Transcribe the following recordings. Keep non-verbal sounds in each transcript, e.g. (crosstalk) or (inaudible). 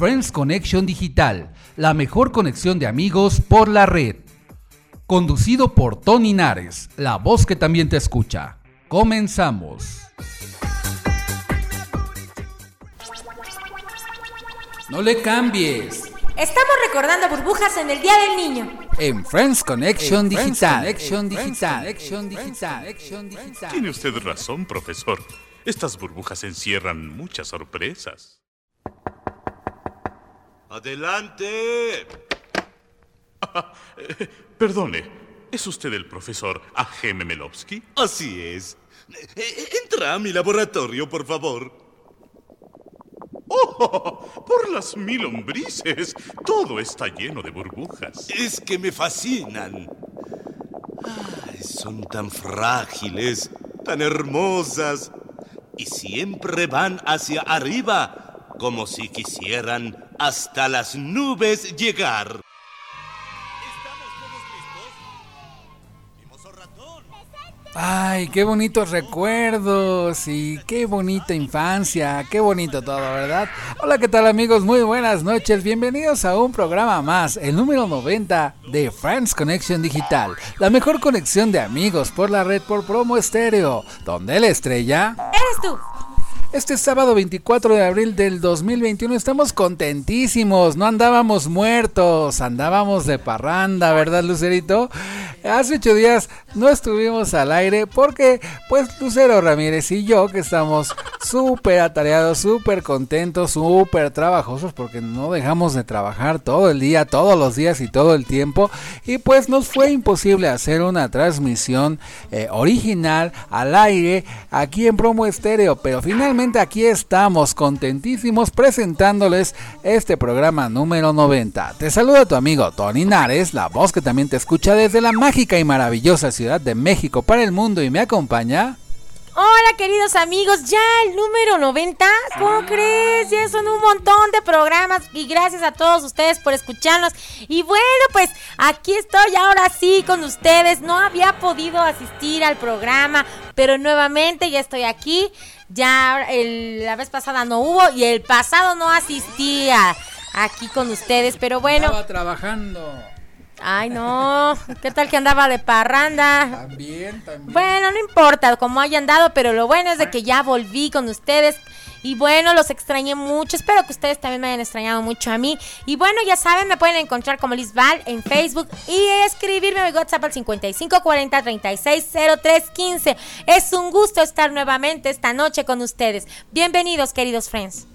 Friends Connection Digital, la mejor conexión de amigos por la red. Conducido por Tony Nares, la voz que también te escucha. Comenzamos. No le cambies. Estamos recordando burbujas en el Día del Niño. En Friends Connection Digital. Connection Digital. Digital. Tiene usted razón, profesor. Estas burbujas encierran muchas sorpresas. ¡Adelante! (laughs) perdone, ¿es usted el profesor A.G. Memelovsky? Así es. E, entra a mi laboratorio, por favor. ¡Oh! Por las mil lombrices. Todo está lleno de burbujas. Es que me fascinan. son tan frágiles, tan hermosas. Y siempre van hacia arriba, como si quisieran hasta las nubes llegar. Ay, qué bonitos recuerdos y qué bonita infancia, qué bonito todo, ¿verdad? Hola, ¿qué tal amigos? Muy buenas noches, bienvenidos a un programa más, el número 90 de Friends Connection Digital, la mejor conexión de amigos por la red por promo estéreo, donde la estrella... Eres tú. Este sábado 24 de abril del 2021 estamos contentísimos, no andábamos muertos, andábamos de parranda, ¿verdad Lucerito? Hace ocho días no estuvimos al aire porque pues Lucero Ramírez y yo que estamos súper atareados, súper contentos, súper trabajosos porque no dejamos de trabajar todo el día, todos los días y todo el tiempo y pues nos fue imposible hacer una transmisión eh, original al aire aquí en Promo Estéreo, pero finalmente aquí estamos contentísimos presentándoles este programa número 90. Te saluda tu amigo Tony Nares, la voz que también te escucha desde la mágica y maravillosa Ciudad de México para el mundo y me acompaña. Hola queridos amigos, ya el número 90, ¿cómo crees? Ya son un montón de programas y gracias a todos ustedes por escucharnos. Y bueno, pues aquí estoy ahora sí con ustedes. No había podido asistir al programa, pero nuevamente ya estoy aquí. Ya la vez pasada no hubo y el pasado no asistía aquí con ustedes, pero bueno. Estaba trabajando. Ay, no. ¿Qué tal que andaba de parranda? También, también. Bueno, no importa cómo haya andado, pero lo bueno es de que ya volví con ustedes. Y bueno, los extrañé mucho. Espero que ustedes también me hayan extrañado mucho a mí. Y bueno, ya saben, me pueden encontrar como Liz Val en Facebook y escribirme a mi WhatsApp al 5540 360315. Es un gusto estar nuevamente esta noche con ustedes. Bienvenidos, queridos friends.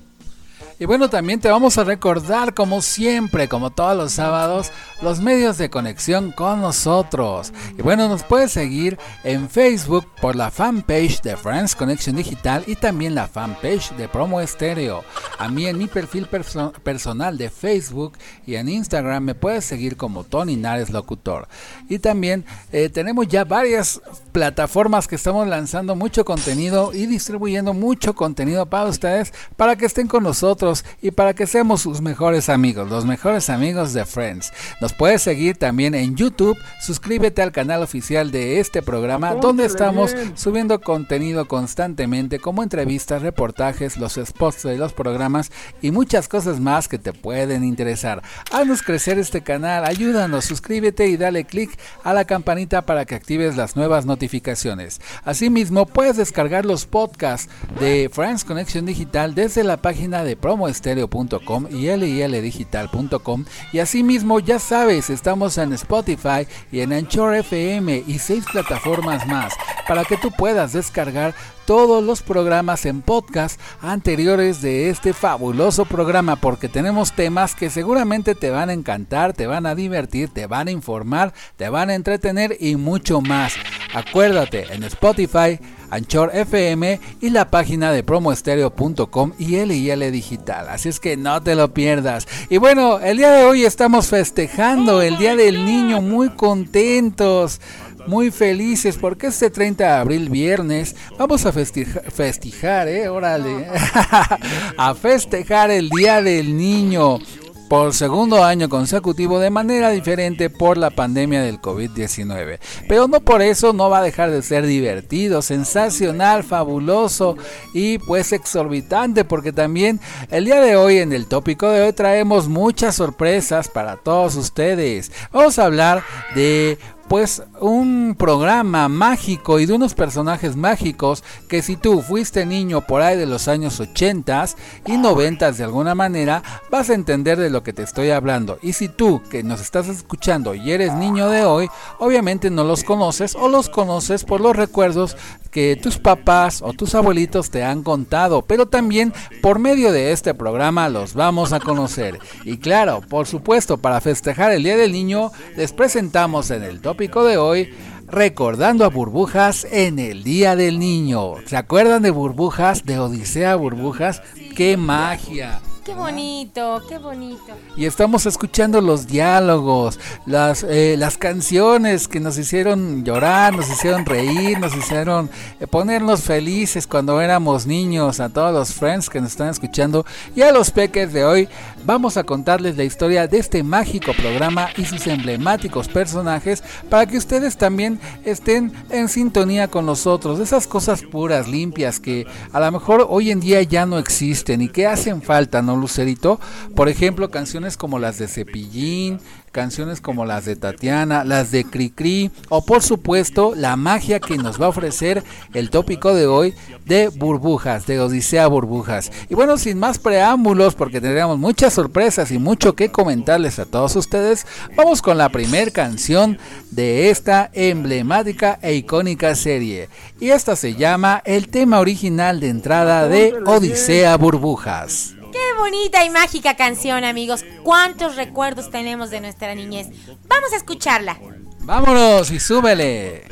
Y bueno, también te vamos a recordar, como siempre, como todos los sábados, los medios de conexión con nosotros. Y bueno, nos puedes seguir en Facebook por la fanpage de Friends Connection Digital y también la fanpage de Promo Estéreo. A mí en mi perfil personal de Facebook y en Instagram me puedes seguir como Tony Nares Locutor. Y también eh, tenemos ya varias plataformas que estamos lanzando mucho contenido y distribuyendo mucho contenido para ustedes para que estén con nosotros y para que seamos sus mejores amigos, los mejores amigos de Friends. Nos puedes seguir también en YouTube, suscríbete al canal oficial de este programa donde estamos subiendo contenido constantemente como entrevistas, reportajes, los spots de los programas y muchas cosas más que te pueden interesar. Haznos crecer este canal, ayúdanos, suscríbete y dale click a la campanita para que actives las nuevas notificaciones. Asimismo, puedes descargar los podcasts de Friends Connection Digital desde la página de Pro promoestereo.com y lildigital.com y asimismo ya sabes estamos en Spotify y en Anchor FM y seis plataformas más para que tú puedas descargar todos los programas en podcast anteriores de este fabuloso programa porque tenemos temas que seguramente te van a encantar, te van a divertir, te van a informar, te van a entretener y mucho más. Acuérdate, en Spotify, Anchor FM y la página de promoestereo.com y LIL Digital. Así es que no te lo pierdas. Y bueno, el día de hoy estamos festejando el Día del Niño, muy contentos muy felices porque este 30 de abril, viernes, vamos a festejar, festejar ¿eh? Órale, (laughs) a festejar el Día del Niño por segundo año consecutivo de manera diferente por la pandemia del COVID-19. Pero no por eso no va a dejar de ser divertido, sensacional, fabuloso y pues exorbitante porque también el día de hoy en el tópico de hoy traemos muchas sorpresas para todos ustedes. Vamos a hablar de pues un programa mágico y de unos personajes mágicos que si tú fuiste niño por ahí de los años 80 y 90 de alguna manera vas a entender de lo que te estoy hablando. Y si tú que nos estás escuchando y eres niño de hoy obviamente no los conoces o los conoces por los recuerdos que tus papás o tus abuelitos te han contado pero también por medio de este programa los vamos a conocer y claro por supuesto para festejar el día del niño les presentamos en el tópico de hoy, recordando a burbujas en el Día del Niño. ¿Se acuerdan de burbujas, de Odisea Burbujas? ¡Qué magia! Qué bonito, qué bonito. Y estamos escuchando los diálogos, las, eh, las canciones que nos hicieron llorar, nos hicieron reír, nos hicieron eh, ponernos felices cuando éramos niños. A todos los friends que nos están escuchando y a los peques de hoy, vamos a contarles la historia de este mágico programa y sus emblemáticos personajes para que ustedes también estén en sintonía con nosotros. Esas cosas puras, limpias que a lo mejor hoy en día ya no existen y que hacen falta, ¿no? Lucerito. Por ejemplo, canciones como las de Cepillín, canciones como las de Tatiana, las de Cricri o por supuesto la magia que nos va a ofrecer el tópico de hoy de burbujas, de Odisea Burbujas. Y bueno, sin más preámbulos, porque tendríamos muchas sorpresas y mucho que comentarles a todos ustedes, vamos con la primera canción de esta emblemática e icónica serie. Y esta se llama el tema original de entrada de Odisea Burbujas. Qué bonita y mágica canción, amigos. ¿Cuántos recuerdos tenemos de nuestra niñez? Vamos a escucharla. Vámonos y súbele.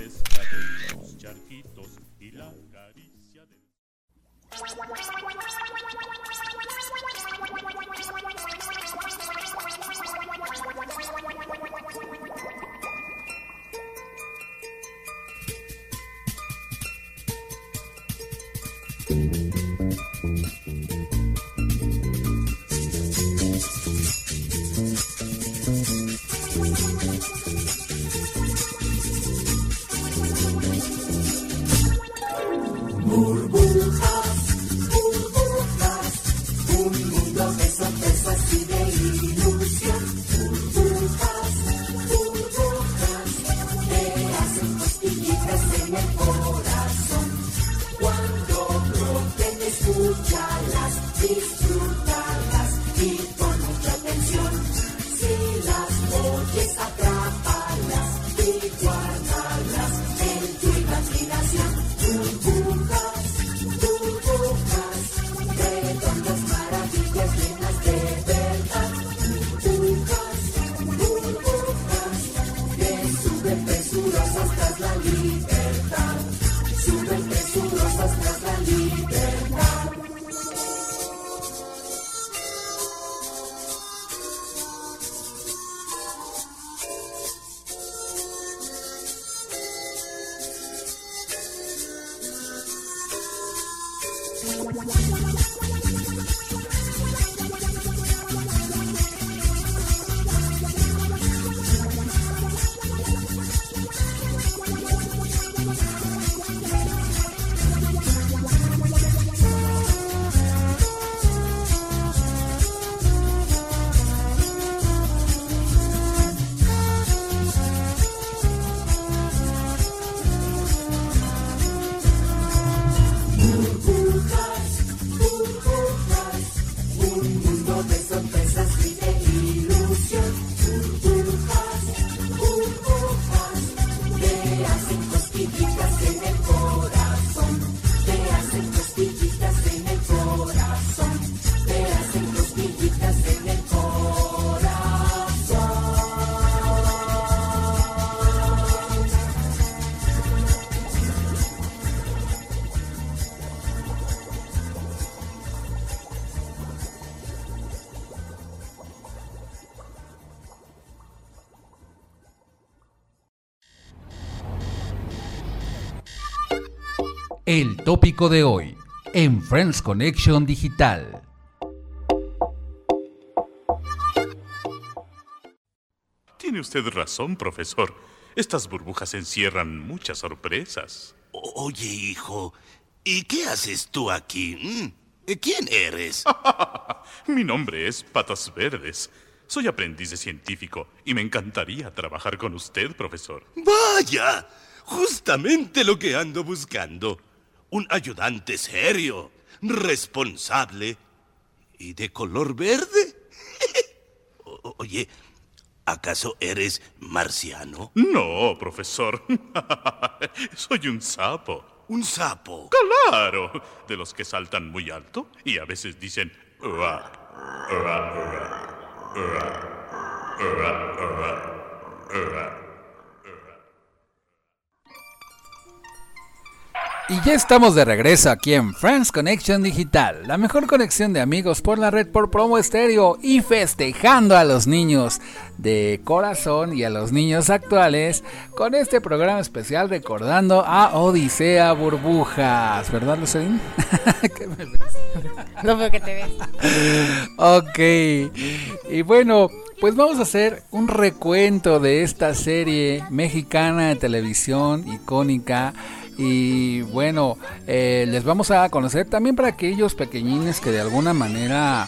Tópico de hoy en Friends Connection Digital. Tiene usted razón, profesor. Estas burbujas encierran muchas sorpresas. Oye, hijo, ¿y qué haces tú aquí? ¿Mm? ¿Quién eres? (laughs) Mi nombre es Patas Verdes. Soy aprendiz de científico y me encantaría trabajar con usted, profesor. Vaya, justamente lo que ando buscando. Un ayudante serio, responsable y de color verde. (laughs) oye, ¿acaso eres marciano? No, profesor. (laughs) Soy un sapo. ¿Un sapo? Claro, de los que saltan muy alto y a veces dicen... Y ya estamos de regreso aquí en Friends Connection Digital, la mejor conexión de amigos por la red por promo estéreo y festejando a los niños de corazón y a los niños actuales con este programa especial recordando a Odisea Burbujas, ¿verdad Lucerín? (laughs) no veo que te ves. ok, y bueno, pues vamos a hacer un recuento de esta serie mexicana de televisión icónica y bueno, eh, les vamos a conocer también para aquellos pequeñines que de alguna manera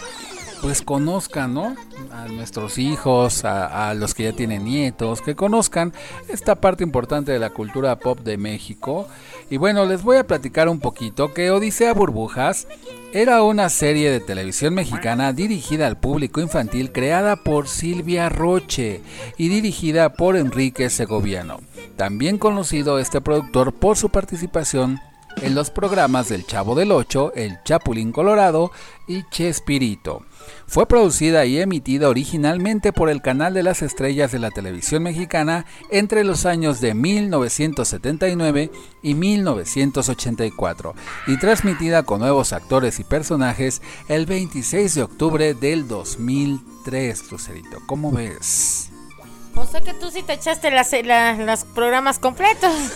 pues conozcan, ¿no? A nuestros hijos, a, a, los que ya tienen nietos, que conozcan esta parte importante de la cultura pop de México. Y bueno, les voy a platicar un poquito que Odisea Burbujas era una serie de televisión mexicana dirigida al público infantil creada por Silvia Roche y dirigida por Enrique Segoviano. También conocido este productor por su participación en los programas del Chavo del Ocho, El Chapulín Colorado y Chespirito. Fue producida y emitida originalmente por el Canal de las Estrellas de la Televisión Mexicana entre los años de 1979 y 1984 y transmitida con nuevos actores y personajes el 26 de octubre del 2003, Lucerito. ¿Cómo ves? O sea que tú sí te echaste las, la, los programas completos. (laughs)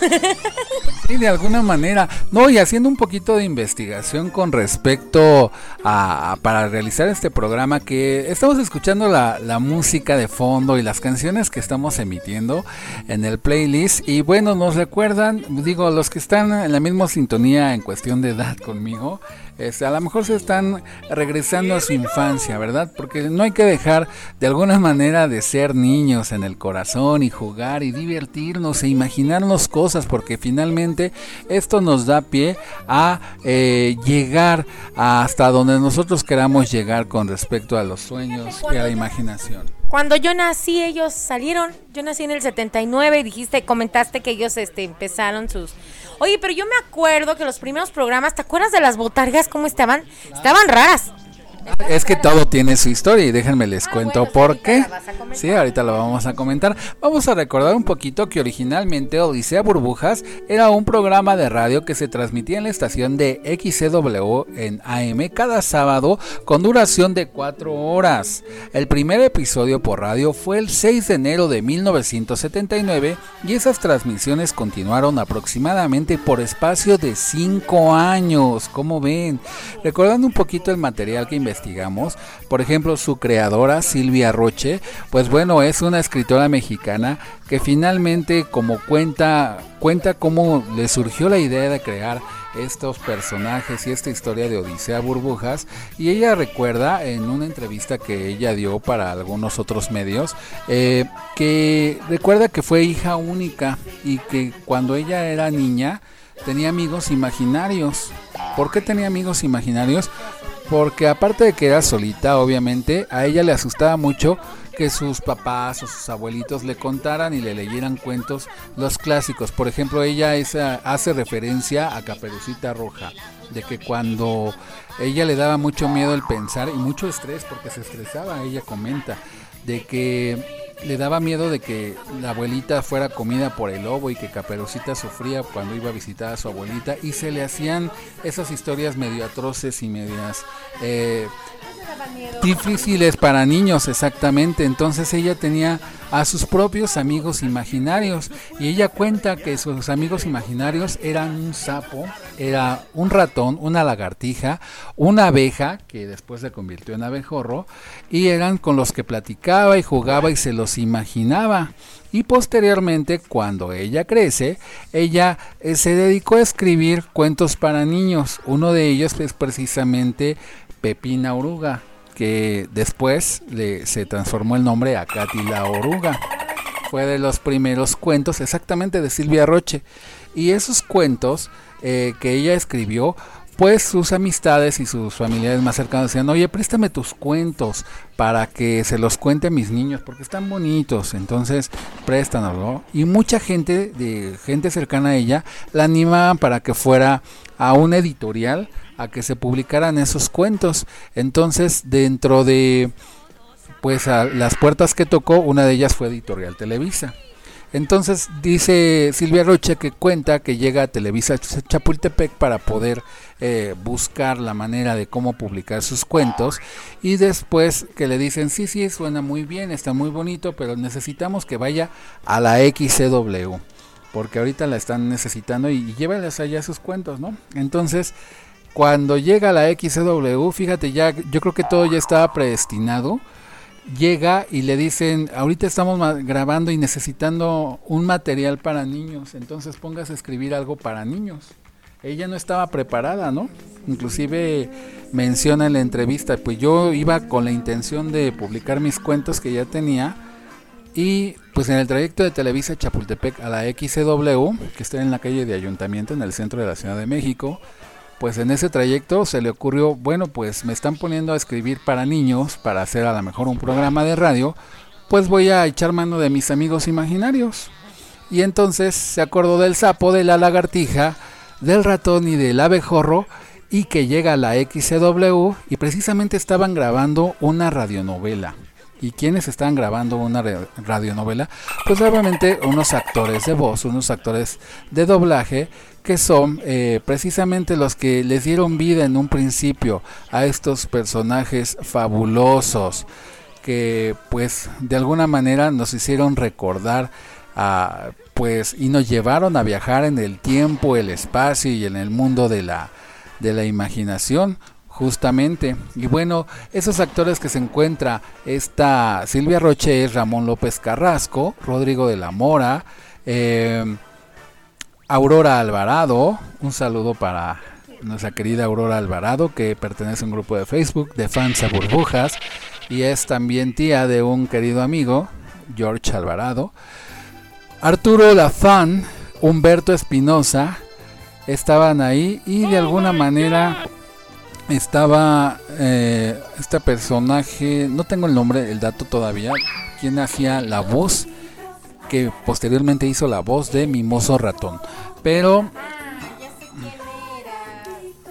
Sí, de alguna manera. No, y haciendo un poquito de investigación con respecto a para realizar este programa, que estamos escuchando la, la, música de fondo y las canciones que estamos emitiendo en el playlist. Y bueno, nos recuerdan, digo, los que están en la misma sintonía en cuestión de edad conmigo. Este, a lo mejor se están regresando a su infancia, ¿verdad? Porque no hay que dejar de alguna manera de ser niños en el corazón y jugar y divertirnos e imaginarnos cosas, porque finalmente esto nos da pie a eh, llegar hasta donde nosotros queramos llegar con respecto a los sueños y a la imaginación. Cuando yo nací, ellos salieron. Yo nací en el 79 y dijiste, comentaste que ellos este, empezaron sus. Oye, pero yo me acuerdo que los primeros programas, ¿te acuerdas de las botargas cómo estaban? Estaban raras. Es que todo tiene su historia y déjenme les ah, cuento bueno, por qué. Sí, ahorita lo vamos a comentar. Vamos a recordar un poquito que originalmente Odisea Burbujas era un programa de radio que se transmitía en la estación de XCW en AM cada sábado con duración de 4 horas. El primer episodio por radio fue el 6 de enero de 1979 y esas transmisiones continuaron aproximadamente por espacio de 5 años. Como ven, recordando un poquito el material que investigamos, por ejemplo, su creadora Silvia Roche, pues bueno, es una escritora mexicana que finalmente como cuenta cuenta cómo le surgió la idea de crear estos personajes y esta historia de Odisea Burbujas y ella recuerda en una entrevista que ella dio para algunos otros medios eh, que recuerda que fue hija única y que cuando ella era niña tenía amigos imaginarios. ¿Por qué tenía amigos imaginarios? Porque aparte de que era solita, obviamente, a ella le asustaba mucho que sus papás o sus abuelitos le contaran y le leyeran cuentos, los clásicos. Por ejemplo, ella esa, hace referencia a Caperucita Roja, de que cuando ella le daba mucho miedo el pensar y mucho estrés, porque se estresaba, ella comenta, de que le daba miedo de que la abuelita fuera comida por el lobo y que Caperucita sufría cuando iba a visitar a su abuelita y se le hacían esas historias medio atroces y medias eh, difíciles para niños exactamente. Entonces ella tenía a sus propios amigos imaginarios y ella cuenta que sus amigos imaginarios eran un sapo, era un ratón, una lagartija, una abeja que después se convirtió en abejorro y eran con los que platicaba y jugaba y se los imaginaba. Y posteriormente, cuando ella crece, ella eh, se dedicó a escribir cuentos para niños. Uno de ellos es precisamente Pepina Oruga, que después le, se transformó el nombre a Katy la Oruga. Fue de los primeros cuentos, exactamente de Silvia Roche. Y esos cuentos eh, que ella escribió, pues sus amistades y sus familiares más cercanos decían, oye, préstame tus cuentos para que se los cuente a mis niños, porque están bonitos, entonces préstanos, Y mucha gente, de gente cercana a ella, la animaban para que fuera a un editorial a que se publicaran esos cuentos. Entonces, dentro de pues a las puertas que tocó, una de ellas fue Editorial Televisa. Entonces dice Silvia Roche que cuenta que llega a Televisa Chapultepec para poder eh, buscar la manera de cómo publicar sus cuentos y después que le dicen sí, sí, suena muy bien, está muy bonito, pero necesitamos que vaya a la XCW porque ahorita la están necesitando y, y allá sus cuentos, ¿no? Entonces cuando llega la XCW, fíjate, ya yo creo que todo ya estaba predestinado. Llega y le dicen, ahorita estamos grabando y necesitando un material para niños, entonces pongas a escribir algo para niños. Ella no estaba preparada, ¿no? Inclusive menciona en la entrevista, pues yo iba con la intención de publicar mis cuentos que ya tenía y pues en el trayecto de Televisa Chapultepec a la XCW, que está en la calle de Ayuntamiento en el centro de la Ciudad de México, pues en ese trayecto se le ocurrió, bueno, pues me están poniendo a escribir para niños, para hacer a lo mejor un programa de radio, pues voy a echar mano de mis amigos imaginarios. Y entonces se acordó del sapo, de la lagartija, del ratón y del abejorro, y que llega la XCW y precisamente estaban grabando una radionovela. ¿Y quiénes estaban grabando una radionovela? Pues obviamente unos actores de voz, unos actores de doblaje que son eh, precisamente los que les dieron vida en un principio a estos personajes fabulosos que pues de alguna manera nos hicieron recordar a, pues y nos llevaron a viajar en el tiempo, el espacio y en el mundo de la de la imaginación justamente. Y bueno esos actores que se encuentra esta Silvia Roche Ramón López Carrasco Rodrigo de la Mora eh, Aurora Alvarado, un saludo para nuestra querida Aurora Alvarado, que pertenece a un grupo de Facebook de fans a burbujas y es también tía de un querido amigo, George Alvarado. Arturo Lafan, Humberto Espinosa, estaban ahí y de alguna manera estaba eh, este personaje, no tengo el nombre, el dato todavía, quien hacía la voz que posteriormente hizo la voz de Mimoso Ratón. Pero...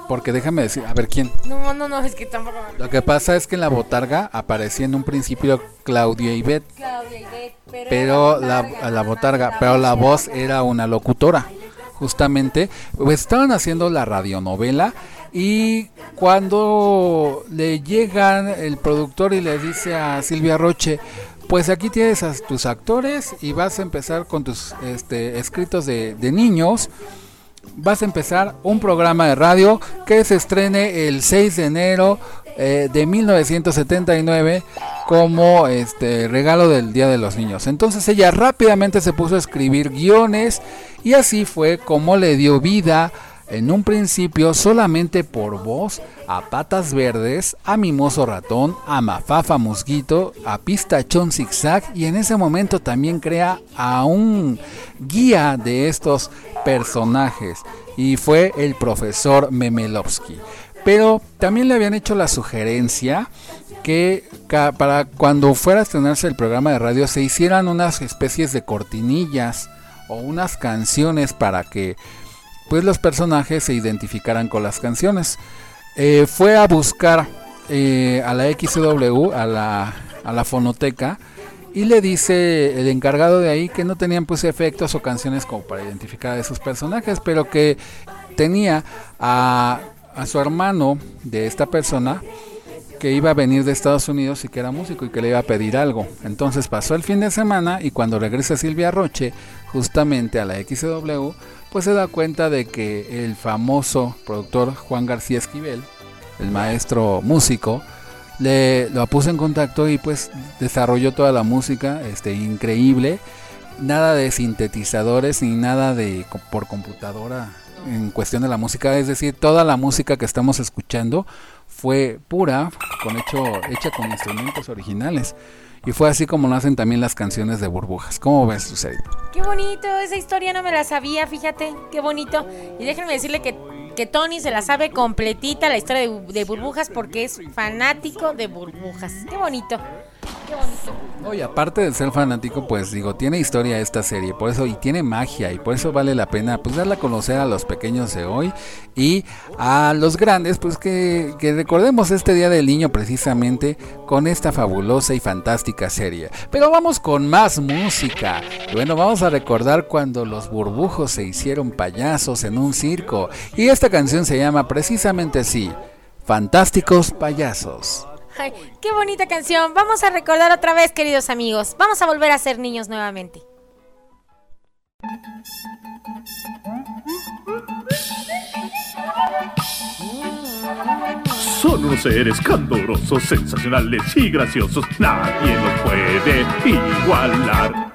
Porque déjame decir, a ver quién. No, no, no, es que tampoco. Lo que pasa es que en la botarga aparecía en un principio Claudia Ibet. Claudia pero la, la, botarga, pero la voz era una locutora. Justamente, pues estaban haciendo la radionovela y cuando le llegan el productor y le dice a Silvia Roche, pues aquí tienes a tus actores y vas a empezar con tus este, escritos de, niños. Vas a empezar un programa de radio que se estrene el 6 de enero eh, de 1979 como este regalo del Día de los Niños. Entonces ella rápidamente se puso a escribir guiones y así fue como le dio vida en un principio solamente por voz a Patas Verdes, a Mimoso Ratón, a Mafafa Mosquito, a Pistachón Zigzag y en ese momento también crea a un guía de estos personajes y fue el profesor Memelovsky. Pero también le habían hecho la sugerencia que para cuando fuera a estrenarse el programa de radio se hicieran unas especies de cortinillas o unas canciones para que pues los personajes se identificaran con las canciones. Eh, fue a buscar eh, a la XW, a la, a la fonoteca, y le dice el encargado de ahí que no tenían pues efectos o canciones como para identificar a esos personajes, pero que tenía a, a su hermano de esta persona que iba a venir de Estados Unidos y que era músico y que le iba a pedir algo. Entonces pasó el fin de semana y cuando regresa Silvia Roche justamente a la XW, pues se da cuenta de que el famoso productor Juan García Esquivel, el maestro músico, le lo puso en contacto y pues desarrolló toda la música este increíble. Nada de sintetizadores ni nada de por computadora en cuestión de la música. Es decir toda la música que estamos escuchando fue pura con hecho hecha con instrumentos originales y fue así como nacen también las canciones de burbujas. ¿Cómo ves, Lucerito? Qué bonito, esa historia no me la sabía, fíjate, qué bonito. Y déjenme decirle que que Tony se la sabe completita la historia de, burbujas porque es fanático de burbujas. Qué bonito. Qué bonito. y aparte de ser fanático, pues digo, tiene historia esta serie, por eso y tiene magia y por eso vale la pena pues darla a conocer a los pequeños de hoy y a los grandes, pues que, que recordemos este Día del Niño precisamente con esta fabulosa y fantástica serie. Pero vamos con más música. Bueno, vamos a recordar cuando los burbujos se hicieron payasos en un circo y esta canción se llama precisamente así, Fantásticos Payasos. Ay, qué bonita canción. Vamos a recordar otra vez, queridos amigos. Vamos a volver a ser niños nuevamente. Son unos seres candorosos, sensacionales y graciosos. Nadie los puede igualar.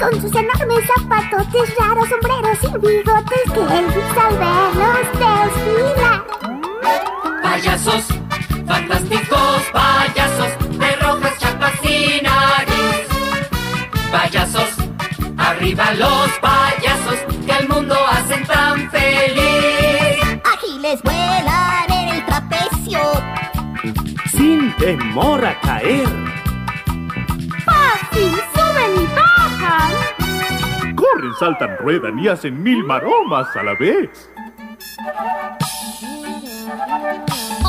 Con sus enormes zapatos, raros sombreros y bigotes que él al verlos desfilar. Payasos, fantásticos payasos, de rojas chapas y nariz. Payasos, arriba los payasos que el mundo hacen tan feliz. Ágiles vuelan en el trapecio, sin temor a caer. Fácil suben y bajan corren, saltan, ruedan y hacen mil maromas a la vez.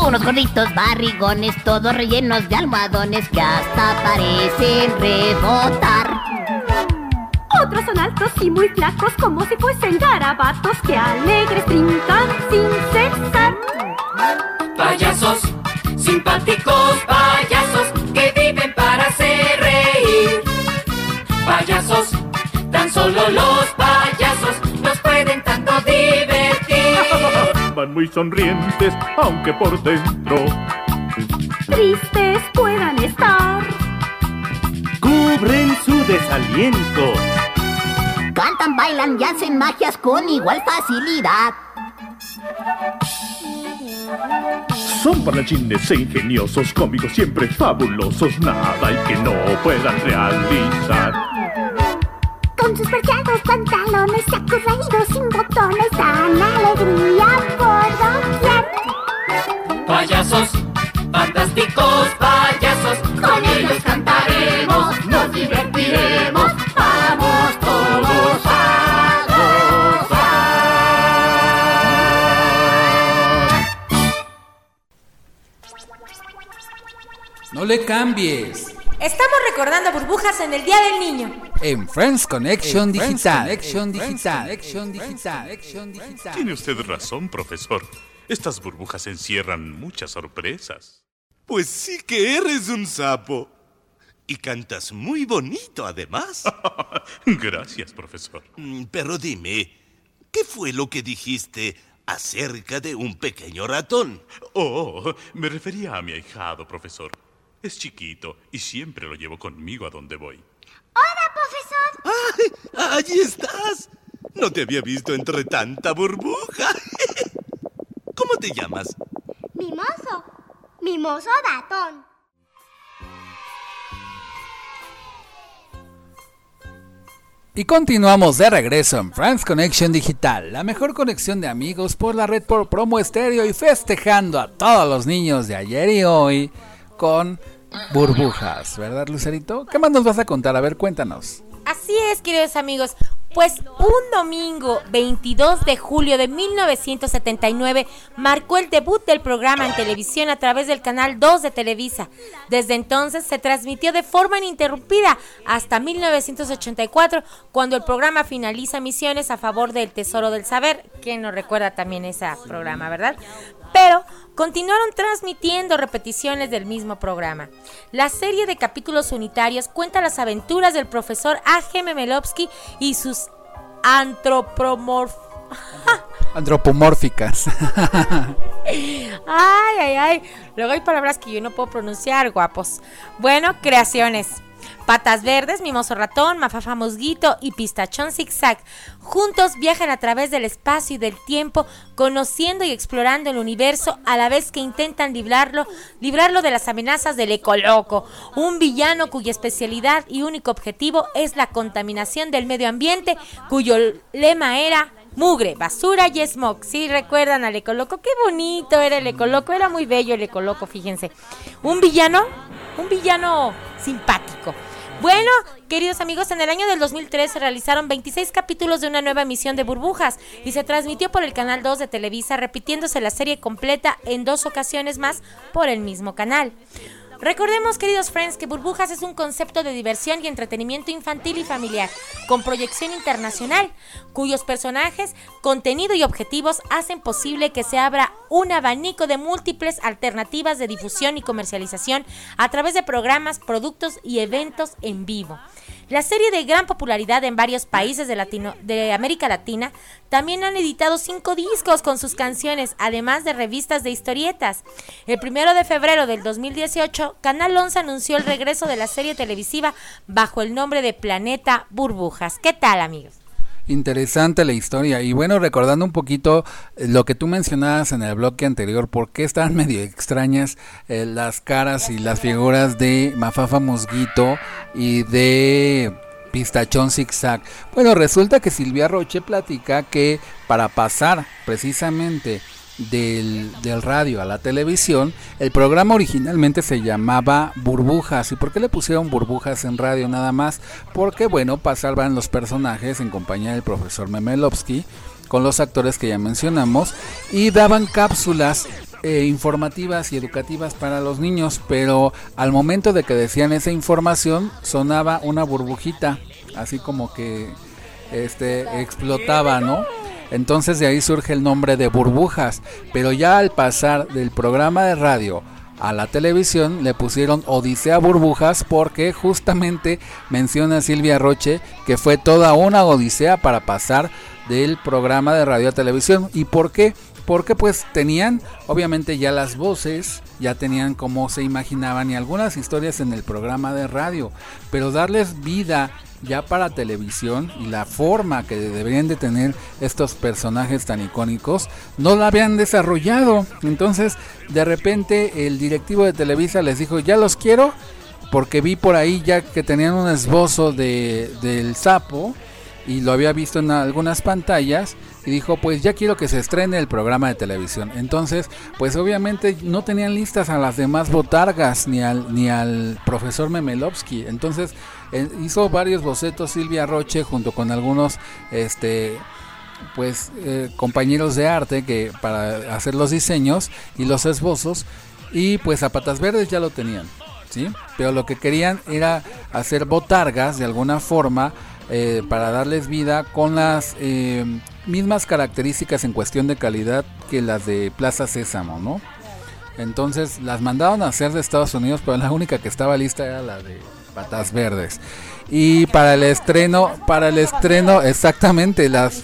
Unos gorditos barrigones, todos rellenos de almohadones que hasta parecen rebotar. Otros son altos y muy flacos, como si fuesen garabatos que alegres brincan sin cesar. Payasos, simpáticos payasos que viven para hacer reír. Payasos Tan solo los payasos Muy sonrientes, aunque por dentro tristes puedan estar. Cubren su desaliento. Cantan, bailan y hacen magias con igual facilidad. Son parachines e ingeniosos, cómicos, siempre fabulosos, nada hay que no puedan realizar. Con sus perchados pantalones, sacos raídos sin botones, dan alegría por doquier. Payasos, fantásticos payasos, con ellos cantaremos, nos divertiremos, vamos todos a gozar. No le cambies. Estamos recordando burbujas en el Día del Niño. En Friends Connection Digital. Connection Digital. Connection Digital. Digital. Tiene usted razón, profesor. Estas burbujas encierran muchas sorpresas. Pues sí que eres un sapo. Y cantas muy bonito, además. (laughs) Gracias, profesor. Mm, pero dime, ¿qué fue lo que dijiste acerca de un pequeño ratón? Oh, me refería a mi ahijado, profesor. Es chiquito y siempre lo llevo conmigo a donde voy. ¡Hola, profesor! ¡Ay! ¡Allí estás! No te había visto entre tanta burbuja. (laughs) ¿Cómo te llamas? Mimoso. Mimoso Datón. Y continuamos de regreso en France Connection Digital, la mejor conexión de amigos por la red por promo estéreo y festejando a todos los niños de ayer y hoy con burbujas, ¿verdad, Lucerito? ¿Qué más nos vas a contar? A ver, cuéntanos. Así es, queridos amigos. Pues un domingo 22 de julio de 1979 marcó el debut del programa en televisión a través del canal 2 de Televisa. Desde entonces se transmitió de forma ininterrumpida hasta 1984 cuando el programa finaliza misiones a favor del Tesoro del Saber. ¿Quién nos recuerda también ese programa, verdad? Pero continuaron transmitiendo repeticiones del mismo programa. La serie de capítulos unitarios cuenta las aventuras del profesor A.G. Memelovsky y sus antropomorf (laughs) Antropomórficas. Ay, ay, ay. Luego hay palabras que yo no puedo pronunciar, guapos. Bueno, creaciones. Patas Verdes, Mimoso Ratón, Mafafa Mosguito y Pistachón Zigzag. Juntos viajan a través del espacio y del tiempo, conociendo y explorando el universo a la vez que intentan librarlo, librarlo de las amenazas del Ecoloco, un villano cuya especialidad y único objetivo es la contaminación del medio ambiente, cuyo lema era mugre, basura y smog. Sí, recuerdan al Ecoloco, qué bonito era el Ecoloco, era muy bello el Ecoloco, fíjense. Un villano, un villano simpático. Bueno, queridos amigos, en el año del 2003 se realizaron 26 capítulos de una nueva emisión de Burbujas y se transmitió por el canal 2 de Televisa, repitiéndose la serie completa en dos ocasiones más por el mismo canal. Recordemos, queridos friends, que Burbujas es un concepto de diversión y entretenimiento infantil y familiar, con proyección internacional, cuyos personajes, contenido y objetivos hacen posible que se abra un abanico de múltiples alternativas de difusión y comercialización a través de programas, productos y eventos en vivo. La serie de gran popularidad en varios países de, Latino, de América Latina también han editado cinco discos con sus canciones, además de revistas de historietas. El primero de febrero del 2018, Canal 11 anunció el regreso de la serie televisiva bajo el nombre de Planeta Burbujas. ¿Qué tal, amigos? Interesante la historia. Y bueno, recordando un poquito eh, lo que tú mencionabas en el bloque anterior, por qué estaban (laughs) medio extrañas eh, las caras y las figuras de Mafafa Mosguito y de Pistachón Zigzag. Bueno, resulta que Silvia Roche platica que para pasar precisamente del, radio a la televisión, el programa originalmente se llamaba Burbujas. ¿Y por qué le pusieron burbujas en radio nada más? Porque, bueno, pasaban los personajes en compañía del profesor Memelovsky con los actores que ya mencionamos y daban cápsulas eh, informativas y educativas para los niños, pero al momento de que decían esa información sonaba una burbujita, así como que este explotaba, ¿no? Entonces de ahí surge el nombre de burbujas, pero ya al pasar del programa de radio a la televisión le pusieron Odisea Burbujas porque justamente menciona Silvia Roche que fue toda una odisea para pasar del programa de radio a televisión. ¿Y por qué? Porque pues tenían obviamente ya las voces, ya tenían como se imaginaban y algunas historias en el programa de radio, pero darles vida ya para televisión y la forma que deberían de tener estos personajes tan icónicos no la habían desarrollado. Entonces, de repente el directivo de Televisa les dijo, "Ya los quiero." Porque vi por ahí ya que tenían un esbozo de, del sapo y lo había visto en algunas pantallas y dijo pues ya quiero que se estrene el programa de televisión entonces pues obviamente no tenían listas a las demás botargas ni al ni al profesor Memelovsky entonces hizo varios bocetos Silvia Roche junto con algunos este pues eh, compañeros de arte que para hacer los diseños y los esbozos y pues a patas verdes ya lo tenían sí pero lo que querían era hacer botargas de alguna forma eh, para darles vida con las eh, mismas características en cuestión de calidad que las de Plaza Sésamo, ¿no? Entonces las mandaron a hacer de Estados Unidos, pero la única que estaba lista era la de Patas Verdes. Y para el estreno, para el estreno, exactamente las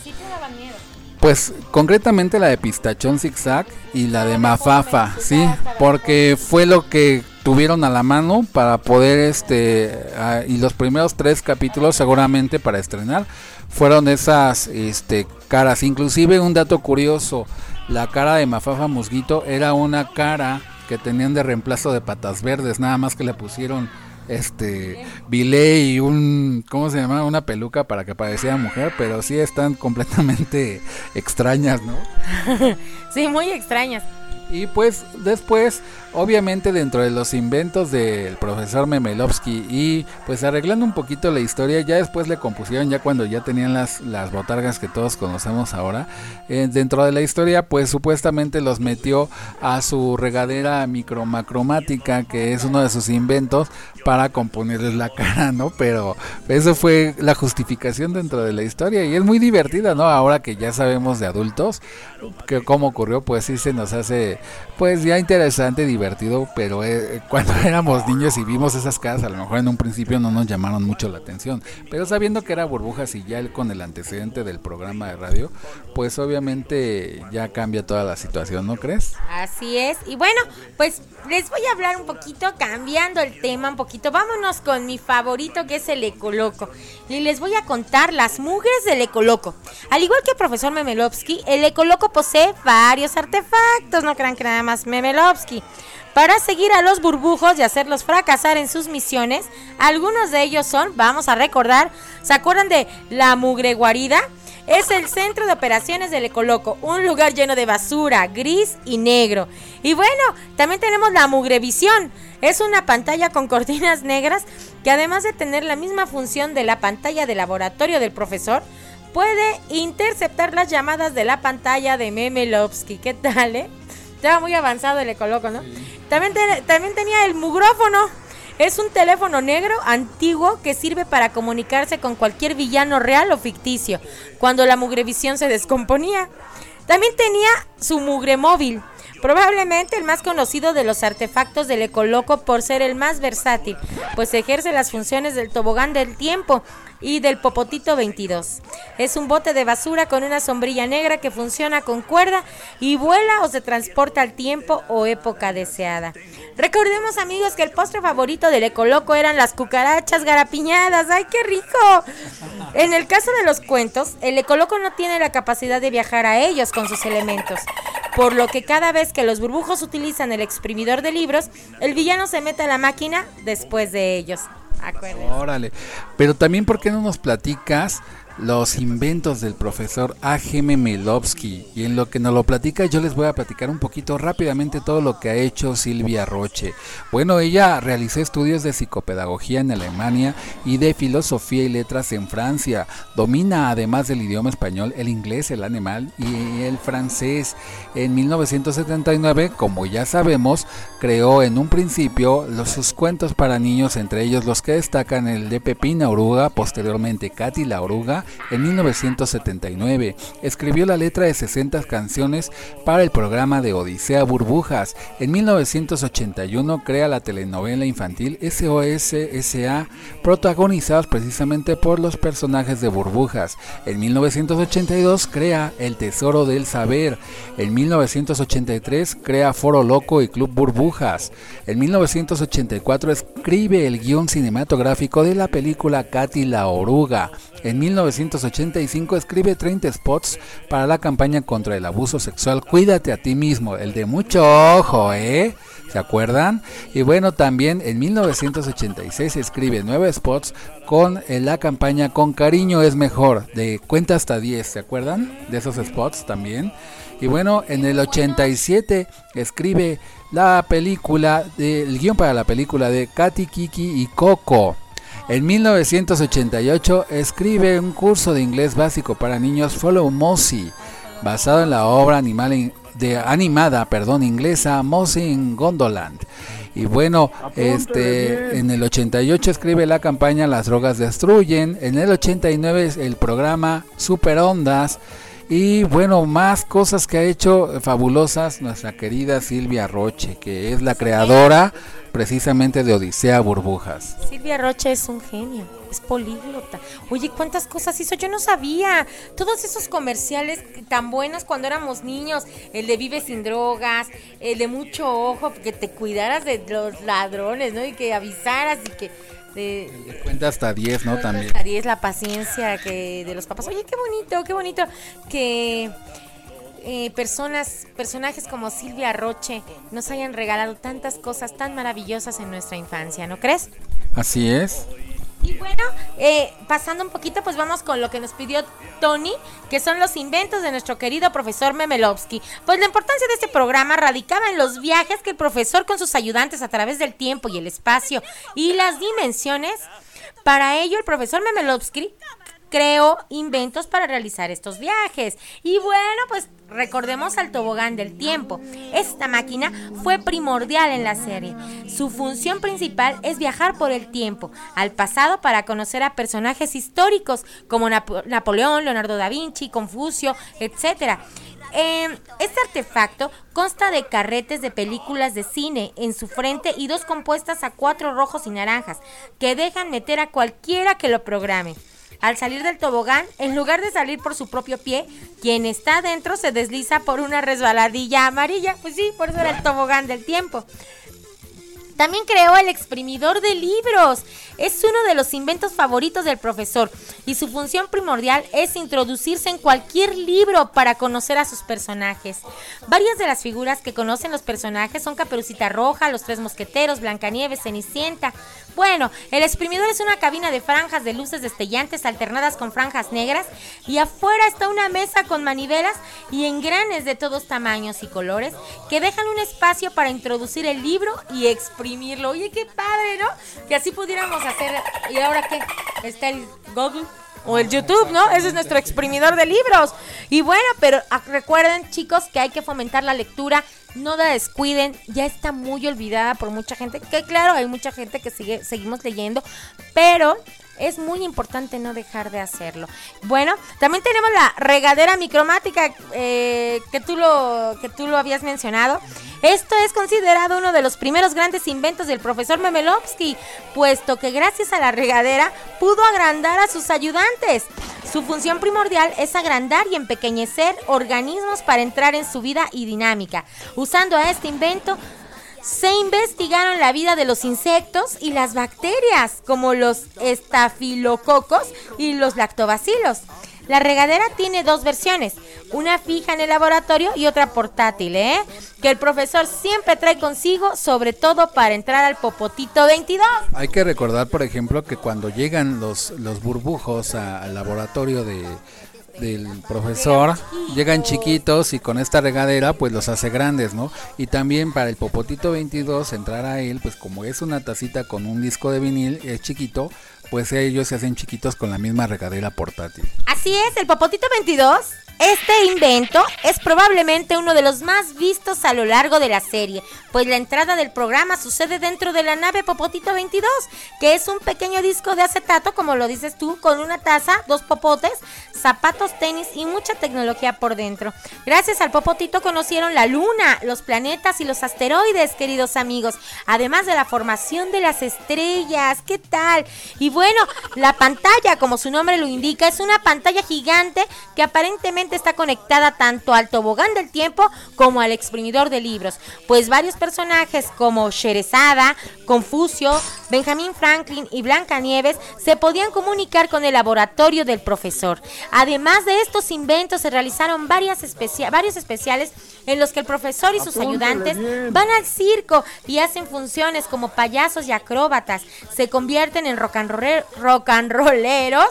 pues concretamente la de Pistachón Zigzag y la de Mafafa, sí, porque fue lo que tuvieron a la mano para poder este y los primeros tres capítulos seguramente para estrenar fueron esas este caras inclusive un dato curioso la cara de Mafafa Musguito era una cara que tenían de reemplazo de patas verdes nada más que le pusieron este bilé y un cómo se llama una peluca para que pareciera mujer pero sí están (laughs) completamente extrañas no (laughs) sí muy extrañas. Y pues después, obviamente dentro de los inventos del profesor Memelovsky y pues arreglando un poquito la historia, ya después le compusieron, ya cuando ya tenían las, las botargas que todos conocemos ahora, eh, dentro de la historia pues supuestamente los metió a su regadera micromacromática, que es uno de sus inventos para componerles la cara, ¿no? Pero eso fue la justificación dentro de la historia y es muy divertida, ¿no? Ahora que ya sabemos de adultos que cómo ocurrió, pues sí se nos hace pues ya interesante, divertido, pero eh, cuando (laughs) éramos niños y vimos esas caras, a lo mejor en un principio no nos llamaron mucho la atención, pero sabiendo que era burbujas y ya él con el antecedente del programa de radio, pues obviamente ya cambia toda la situación, ¿no crees? Así es. Y bueno, pues les voy a hablar un poquito, cambiando el tema un poquito. Vámonos con mi favorito que es el ecoloco. Y les voy a contar las mugres del ecoloco. Al igual que el profesor Memelovsky, el ecoloco posee varios artefactos, no crean que nada más Memelovsky. Para seguir a los burbujos y hacerlos fracasar en sus misiones, algunos de ellos son, vamos a recordar, ¿se acuerdan de la mugre guarida? Es el centro de operaciones del Ecoloco, un lugar lleno de basura, gris y negro. Y bueno, también tenemos la Mugrevisión. Es una pantalla con cortinas negras que además de tener la misma función de la pantalla de laboratorio del profesor, puede interceptar las llamadas de la pantalla de Memelovsky. ¿Qué tal, eh? Estaba muy avanzado el Ecoloco, ¿no? También, te- también tenía el mugrófono. Es un teléfono negro antiguo que sirve para comunicarse con cualquier villano real o ficticio cuando la mugrevisión se descomponía. También tenía su mugre móvil, probablemente el más conocido de los artefactos del Ecoloco por ser el más versátil, pues ejerce las funciones del tobogán del tiempo y del Popotito 22. Es un bote de basura con una sombrilla negra que funciona con cuerda y vuela o se transporta al tiempo o época deseada. Recordemos amigos que el postre favorito del Ecoloco eran las cucarachas garapiñadas. ¡Ay, qué rico! En el caso de los cuentos, el Ecoloco no tiene la capacidad de viajar a ellos con sus elementos, por lo que cada vez que los burbujos utilizan el exprimidor de libros, el villano se mete a la máquina después de ellos. Acuérdense. Órale. Pero también, ¿por qué no nos platicas los inventos del profesor A.G. Memelovsky? Y en lo que nos lo platica, yo les voy a platicar un poquito rápidamente todo lo que ha hecho Silvia Roche. Bueno, ella realizó estudios de psicopedagogía en Alemania y de filosofía y letras en Francia. Domina, además del idioma español, el inglés, el alemán y el francés. En 1979, como ya sabemos, creó en un principio los, sus cuentos para niños, entre ellos los que destacan el de Pepina Oruga, posteriormente Katy la Oruga, en 1979. Escribió la letra de 60 canciones para el programa de Odisea Burbujas. En 1981 crea la telenovela infantil SOS SA, protagonizados precisamente por los personajes de Burbujas. En 1982 crea El Tesoro del Saber. En 1983 crea Foro Loco y Club Burbujas. En 1984 escribe el guion cinematográfico de la película Katy la Oruga. En 1985 escribe 30 spots para la campaña contra el abuso sexual Cuídate a ti mismo, el de mucho ojo, ¿eh? ¿Se acuerdan? Y bueno, también en 1986 escribe nueve spots con eh, la campaña Con cariño es mejor, de cuenta hasta 10, ¿se acuerdan? De esos spots también. Y bueno, en el 87 escribe la película, el guion para la película de Katy, Kiki y Coco. En 1988 escribe un curso de inglés básico para niños Follow Mossy, basado en la obra animal de, animada perdón, inglesa Mossy in Gondoland. Y bueno, este, en el 88 escribe la campaña Las drogas destruyen, en el 89 es el programa Super Ondas y bueno, más cosas que ha hecho fabulosas nuestra querida Silvia Roche, que es la creadora precisamente de Odisea Burbujas. Silvia Roche es un genio, es políglota. Oye, ¿cuántas cosas hizo? Yo no sabía. Todos esos comerciales tan buenos cuando éramos niños, el de Vive sin drogas, el de mucho ojo, que te cuidaras de los ladrones, ¿no? Y que avisaras y que... De, Cuenta hasta 10, ¿no? También. Hasta 10 la paciencia que de los papás. Oye, qué bonito, qué bonito que eh, personas, personajes como Silvia Roche nos hayan regalado tantas cosas tan maravillosas en nuestra infancia, ¿no crees? Así es. Y bueno, eh, pasando un poquito, pues vamos con lo que nos pidió Tony, que son los inventos de nuestro querido profesor Memelovsky. Pues la importancia de este programa radicaba en los viajes que el profesor con sus ayudantes a través del tiempo y el espacio y las dimensiones. Para ello, el profesor Memelovsky creó inventos para realizar estos viajes. Y bueno, pues recordemos al tobogán del tiempo. Esta máquina fue primordial en la serie. Su función principal es viajar por el tiempo, al pasado para conocer a personajes históricos como Napoleón, Leonardo da Vinci, Confucio, etc. Em, este artefacto consta de carretes de películas de cine en su frente y dos compuestas a cuatro rojos y naranjas que dejan meter a cualquiera que lo programe. Al salir del tobogán, en lugar de salir por su propio pie, quien está dentro se desliza por una resbaladilla amarilla. Pues sí, por eso era el tobogán del tiempo. También creó el exprimidor de libros. Es uno de los inventos favoritos del profesor y su función primordial es introducirse en cualquier libro para conocer a sus personajes. Varias de las figuras que conocen los personajes son Caperucita Roja, Los Tres Mosqueteros, Blancanieves, Cenicienta. Bueno, el exprimidor es una cabina de franjas de luces destellantes alternadas con franjas negras y afuera está una mesa con manivelas y engranes de todos tamaños y colores que dejan un espacio para introducir el libro y exprimirlo. Oye, qué padre, ¿no? Que así pudiéramos hacer. ¿Y ahora qué? Está el Google o el YouTube, ¿no? Ese es nuestro exprimidor de libros. Y bueno, pero ah, recuerden, chicos, que hay que fomentar la lectura. No la descuiden, ya está muy olvidada por mucha gente. Que claro, hay mucha gente que sigue, seguimos leyendo, pero es muy importante no dejar de hacerlo. Bueno, también tenemos la regadera micromática eh, que, tú lo, que tú lo habías mencionado. Esto es considerado uno de los primeros grandes inventos del profesor Memelovsky, puesto que gracias a la regadera pudo agrandar a sus ayudantes. Su función primordial es agrandar y empequeñecer organismos para entrar en su vida y dinámica. Usando a este invento, se investigaron la vida de los insectos y las bacterias, como los estafilococos y los lactobacilos. La regadera tiene dos versiones, una fija en el laboratorio y otra portátil, ¿eh? Que el profesor siempre trae consigo, sobre todo para entrar al Popotito 22. Hay que recordar, por ejemplo, que cuando llegan los, los burbujos al laboratorio de, del profesor llegan chiquitos y con esta regadera pues los hace grandes, ¿no? Y también para el Popotito 22 entrar a él, pues como es una tacita con un disco de vinil, es chiquito, pues ellos se hacen chiquitos con la misma regadera portátil. Así es, el Popotito 22 este invento es probablemente uno de los más vistos a lo largo de la serie, pues la entrada del programa sucede dentro de la nave Popotito 22, que es un pequeño disco de acetato, como lo dices tú, con una taza, dos popotes, zapatos, tenis y mucha tecnología por dentro. Gracias al Popotito conocieron la luna, los planetas y los asteroides, queridos amigos, además de la formación de las estrellas. ¿Qué tal? Y bueno, la pantalla, como su nombre lo indica, es una pantalla gigante que aparentemente está conectada tanto al tobogán del tiempo como al exprimidor de libros, pues varios personajes como Sherezada, Confucio, Benjamin Franklin y Blancanieves se podían comunicar con el laboratorio del profesor. Además de estos inventos se realizaron varias varios especiales en los que el profesor y sus ayudantes van al circo y hacen funciones como payasos y acróbatas, se convierten en rock and, rock and rolleros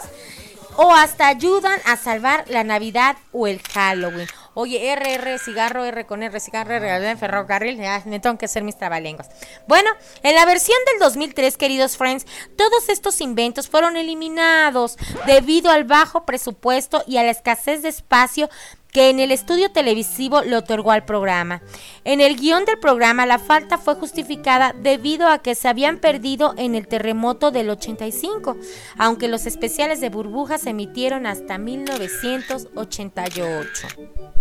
o hasta ayudan a salvar la Navidad o el Halloween. Oye, RR, cigarro, R con R, cigarro, R, ferrocarril, ya, me tengo que hacer mis trabalenguas. Bueno, en la versión del 2003, queridos friends, todos estos inventos fueron eliminados debido al bajo presupuesto y a la escasez de espacio que en el estudio televisivo le otorgó al programa. En el guion del programa la falta fue justificada debido a que se habían perdido en el terremoto del 85, aunque los especiales de burbujas se emitieron hasta 1988.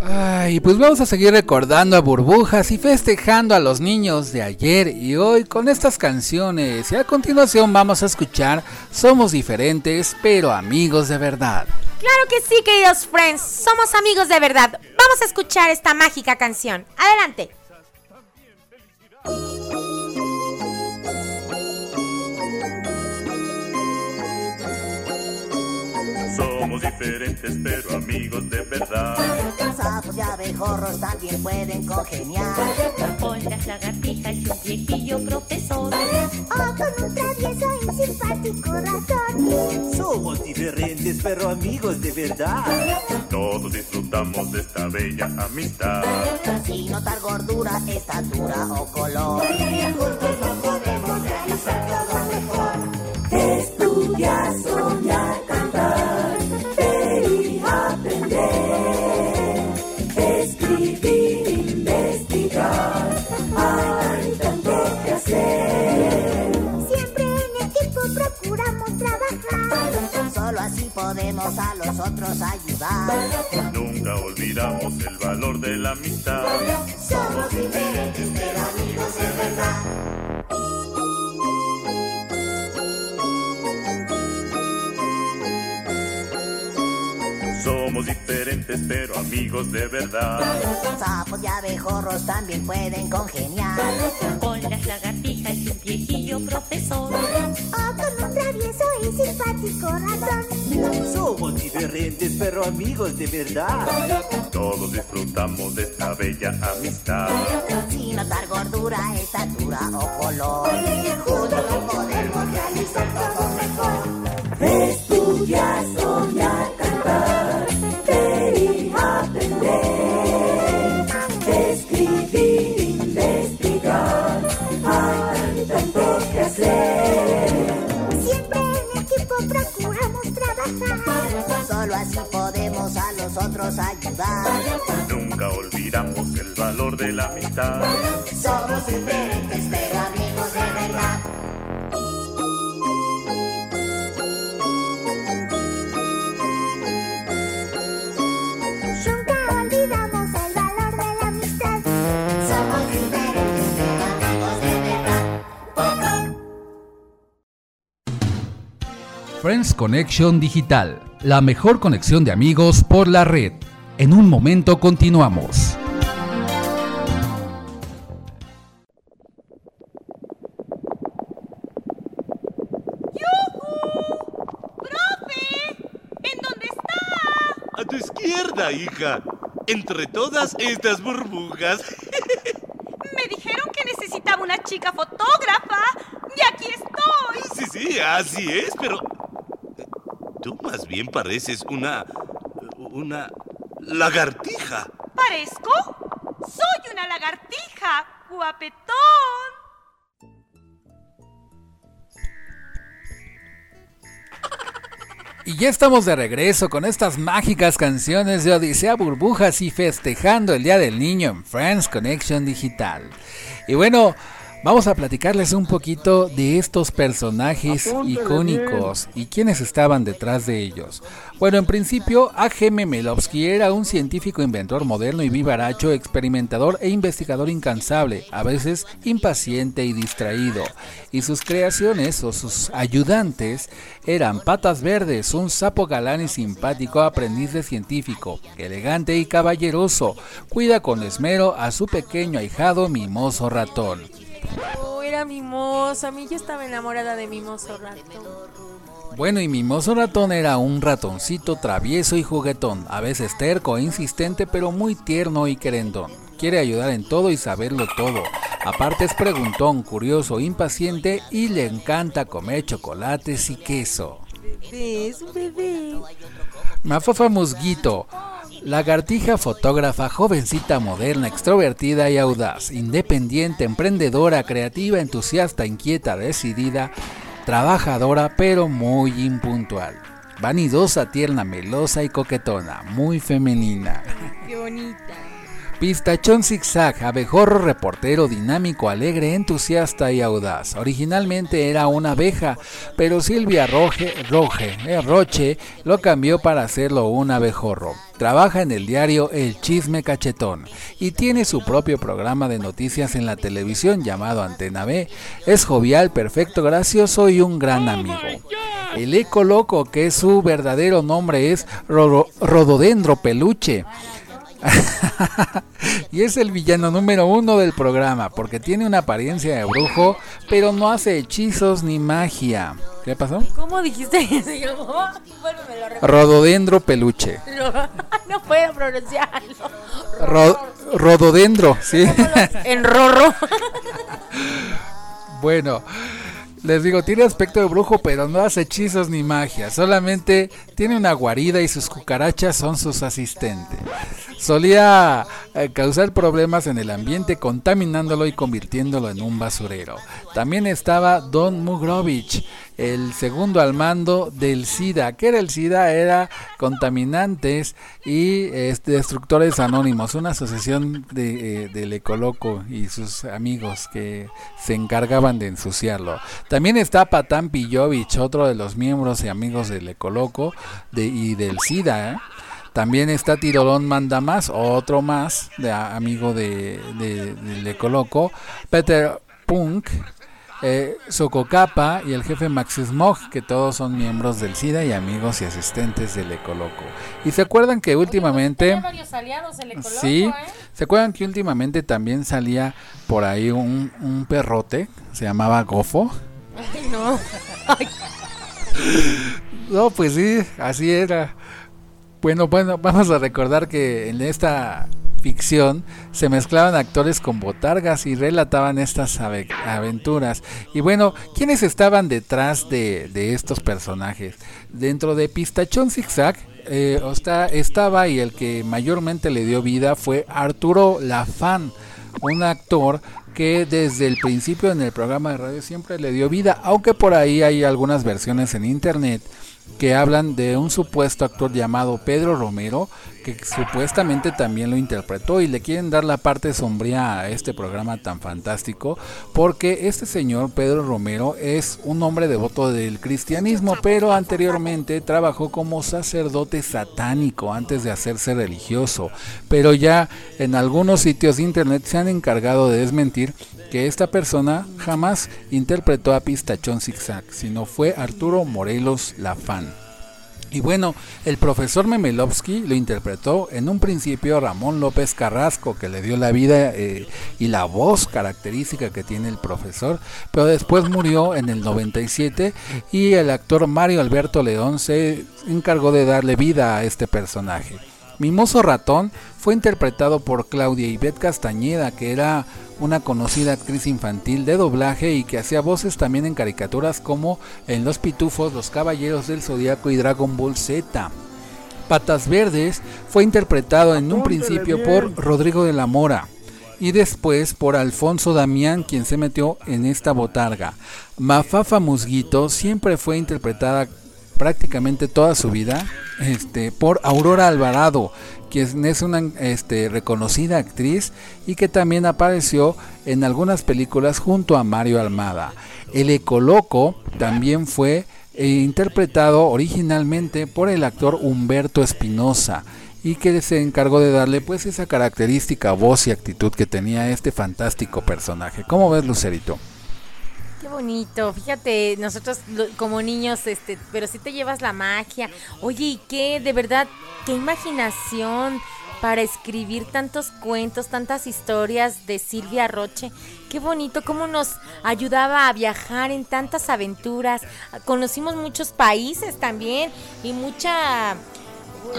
Ay, pues vamos a seguir recordando a burbujas y festejando a los niños de ayer y hoy con estas canciones. Y a continuación vamos a escuchar Somos diferentes, pero amigos de verdad. Claro que sí, queridos friends, somos amigos de verdad. Vamos a escuchar esta mágica canción. Adelante. Somos diferentes pero amigos de verdad. Sapos y abejorros también pueden congeniar. Con las lagartijas y un viejillo profesor. O con un travieso y simpático ratón. Somos diferentes pero amigos de verdad. Todos disfrutamos de esta bella amistad. Sin notar gordura, estatura o color. Juntos no podemos realizar todo mejor. Estudiar, soñar, cantar, Escribir, investigar, hay tanto que hacer. Siempre en equipo procuramos trabajar. Solo así podemos a los otros ayudar. Nunca olvidamos el valor de la amistad. Somos diferentes diferentes pero amigos de verdad. Sapos y abejorros también pueden congeniar. Con las lagartijas y un viejillo profesor. O con un travieso y simpático ratón. Somos diferentes pero amigos de verdad. Todos disfrutamos de esta bella amistad. Sin notar gordura, estatura o color. Juntos lo podemos realizar todo mejor. Estudiar, otros ayudar. Nunca olvidamos el valor de la amistad. Somos diferentes pero amigos de verdad. Friends Connection Digital, la mejor conexión de amigos por la red. En un momento continuamos. ¡Profe! ¿En dónde está? A tu izquierda, hija. Entre todas estas burbujas. (laughs) Me dijeron que necesitaba una chica fotógrafa. Y aquí estoy. Sí, sí, así es, pero... Tú más bien pareces una... una... lagartija. ¿Parezco? Soy una lagartija. Guapetón. Y ya estamos de regreso con estas mágicas canciones de Odisea Burbujas y festejando el Día del Niño en Friends Connection Digital. Y bueno, vamos a platicarles un poquito de estos personajes icónicos y quiénes estaban detrás de ellos. Bueno, en principio, A.G. Memelovsky era un científico inventor moderno y vivaracho, experimentador e investigador incansable, a veces impaciente y distraído. Y sus creaciones o sus ayudantes eran Patas Verdes, un sapo galán y simpático aprendiz de científico, elegante y caballeroso, cuida con esmero a su pequeño ahijado mimoso ratón. Oh, era mimoso. A mí yo estaba enamorada de mimoso ratón. Bueno, y Mimoso Ratón era un ratoncito travieso y juguetón, a veces terco e insistente, pero muy tierno y querendón. Quiere ayudar en todo y saberlo todo. Aparte es preguntón, curioso, impaciente y le encanta comer chocolates y queso. Bebé, es un bebé. Mafafa Musguito, lagartija fotógrafa, jovencita moderna, extrovertida y audaz, independiente, emprendedora, creativa, entusiasta, inquieta, decidida, trabajadora pero muy impuntual. Vanidosa, tierna, melosa y coquetona, muy femenina. Qué bonita. Pistachón zigzag, abejorro reportero, dinámico, alegre, entusiasta y audaz. Originalmente era una abeja, pero Silvia Roge, Roge, eh, Roche lo cambió para hacerlo un abejorro. Trabaja en el diario El Chisme Cachetón y tiene su propio programa de noticias en la televisión llamado Antena B. Es jovial, perfecto, gracioso y un gran amigo. El eco loco, que su verdadero nombre es Rodo- Rododendro Peluche. (laughs) y es el villano número uno del programa porque tiene una apariencia de brujo, pero no hace hechizos ni magia. ¿Qué pasó? ¿Cómo dijiste que se llamó? Bueno, me lo repito. Rododendro peluche. (laughs) No puedo pronunciarlo. Ro- rododendro, sí. En rorro. (laughs) Bueno, les digo, tiene aspecto de brujo, pero no hace hechizos ni magia. Solamente tiene una guarida y sus cucarachas son sus asistentes. Solía eh, causar problemas en el ambiente contaminándolo y convirtiéndolo en un basurero. También estaba Don Mugrovich, el segundo al mando del SIDA. ¿Qué era el SIDA? Era contaminantes y este, destructores anónimos, una asociación de, eh, Ecoloco y sus amigos que se encargaban de ensuciarlo. También está Patán Pillovich, otro de los miembros y amigos del Ecoloco de, y del SIDA. ¿eh? También está Tirolón Mandamás, otro más, de, amigo de, de- del Ecoloco. Peter Punk, eh, Sococapa y el jefe Max Smog, que todos son miembros del SIDA y amigos y asistentes del Ecoloco. Y se acuerdan que últimamente... Tenía varios aliados el Ecoloco, Sí, ¿eh? ¿se acuerdan que últimamente también salía por ahí un, un perrote? Se llamaba Gofo. Ay, no. (laughs) Ay, No, pues sí, así era. Bueno, bueno, vamos a recordar que en esta ficción se mezclaban actores con botargas y relataban estas ave- aventuras. Y bueno, ¿quiénes estaban detrás de, de estos personajes? Dentro de Pistachón Zigzag eh, está- estaba y el que mayormente le dio vida fue Arturo Lafán, un actor que desde el principio en el programa de radio siempre le dio vida, aunque por ahí hay algunas versiones en internet que hablan de un supuesto actor llamado Pedro Romero que supuestamente también lo interpretó y le quieren dar la parte sombría a este programa tan fantástico porque este señor Pedro Romero es un hombre devoto del cristianismo pero anteriormente trabajó como sacerdote satánico antes de hacerse religioso pero ya en algunos sitios de internet se han encargado de desmentir que esta persona jamás interpretó a Pistachón Zigzag, sino fue Arturo Morelos Lafán. Y bueno, el profesor Memelovsky lo interpretó en un principio Ramón López Carrasco, que le dio la vida eh, y la voz característica que tiene el profesor, pero después murió en el 97 y el actor Mario Alberto León se encargó de darle vida a este personaje. Mimoso Ratón fue interpretado por Claudia Ivette Castañeda, que era una conocida actriz infantil de doblaje y que hacía voces también en caricaturas como en Los Pitufos, Los Caballeros del Zodiaco y Dragon Ball Z. Patas Verdes fue interpretado en un principio por Rodrigo de la Mora y después por Alfonso Damián, quien se metió en esta botarga. Mafafa Musguito siempre fue interpretada prácticamente toda su vida este, por Aurora Alvarado, quien es una este, reconocida actriz y que también apareció en algunas películas junto a Mario Almada. El Ecoloco también fue eh, interpretado originalmente por el actor Humberto Espinosa y que se encargó de darle pues esa característica voz y actitud que tenía este fantástico personaje. ¿Cómo ves Lucerito? Qué bonito, fíjate, nosotros como niños, este, pero sí te llevas la magia. Oye, ¿y qué? De verdad, qué imaginación para escribir tantos cuentos, tantas historias de Silvia Roche. Qué bonito, cómo nos ayudaba a viajar en tantas aventuras. Conocimos muchos países también y mucha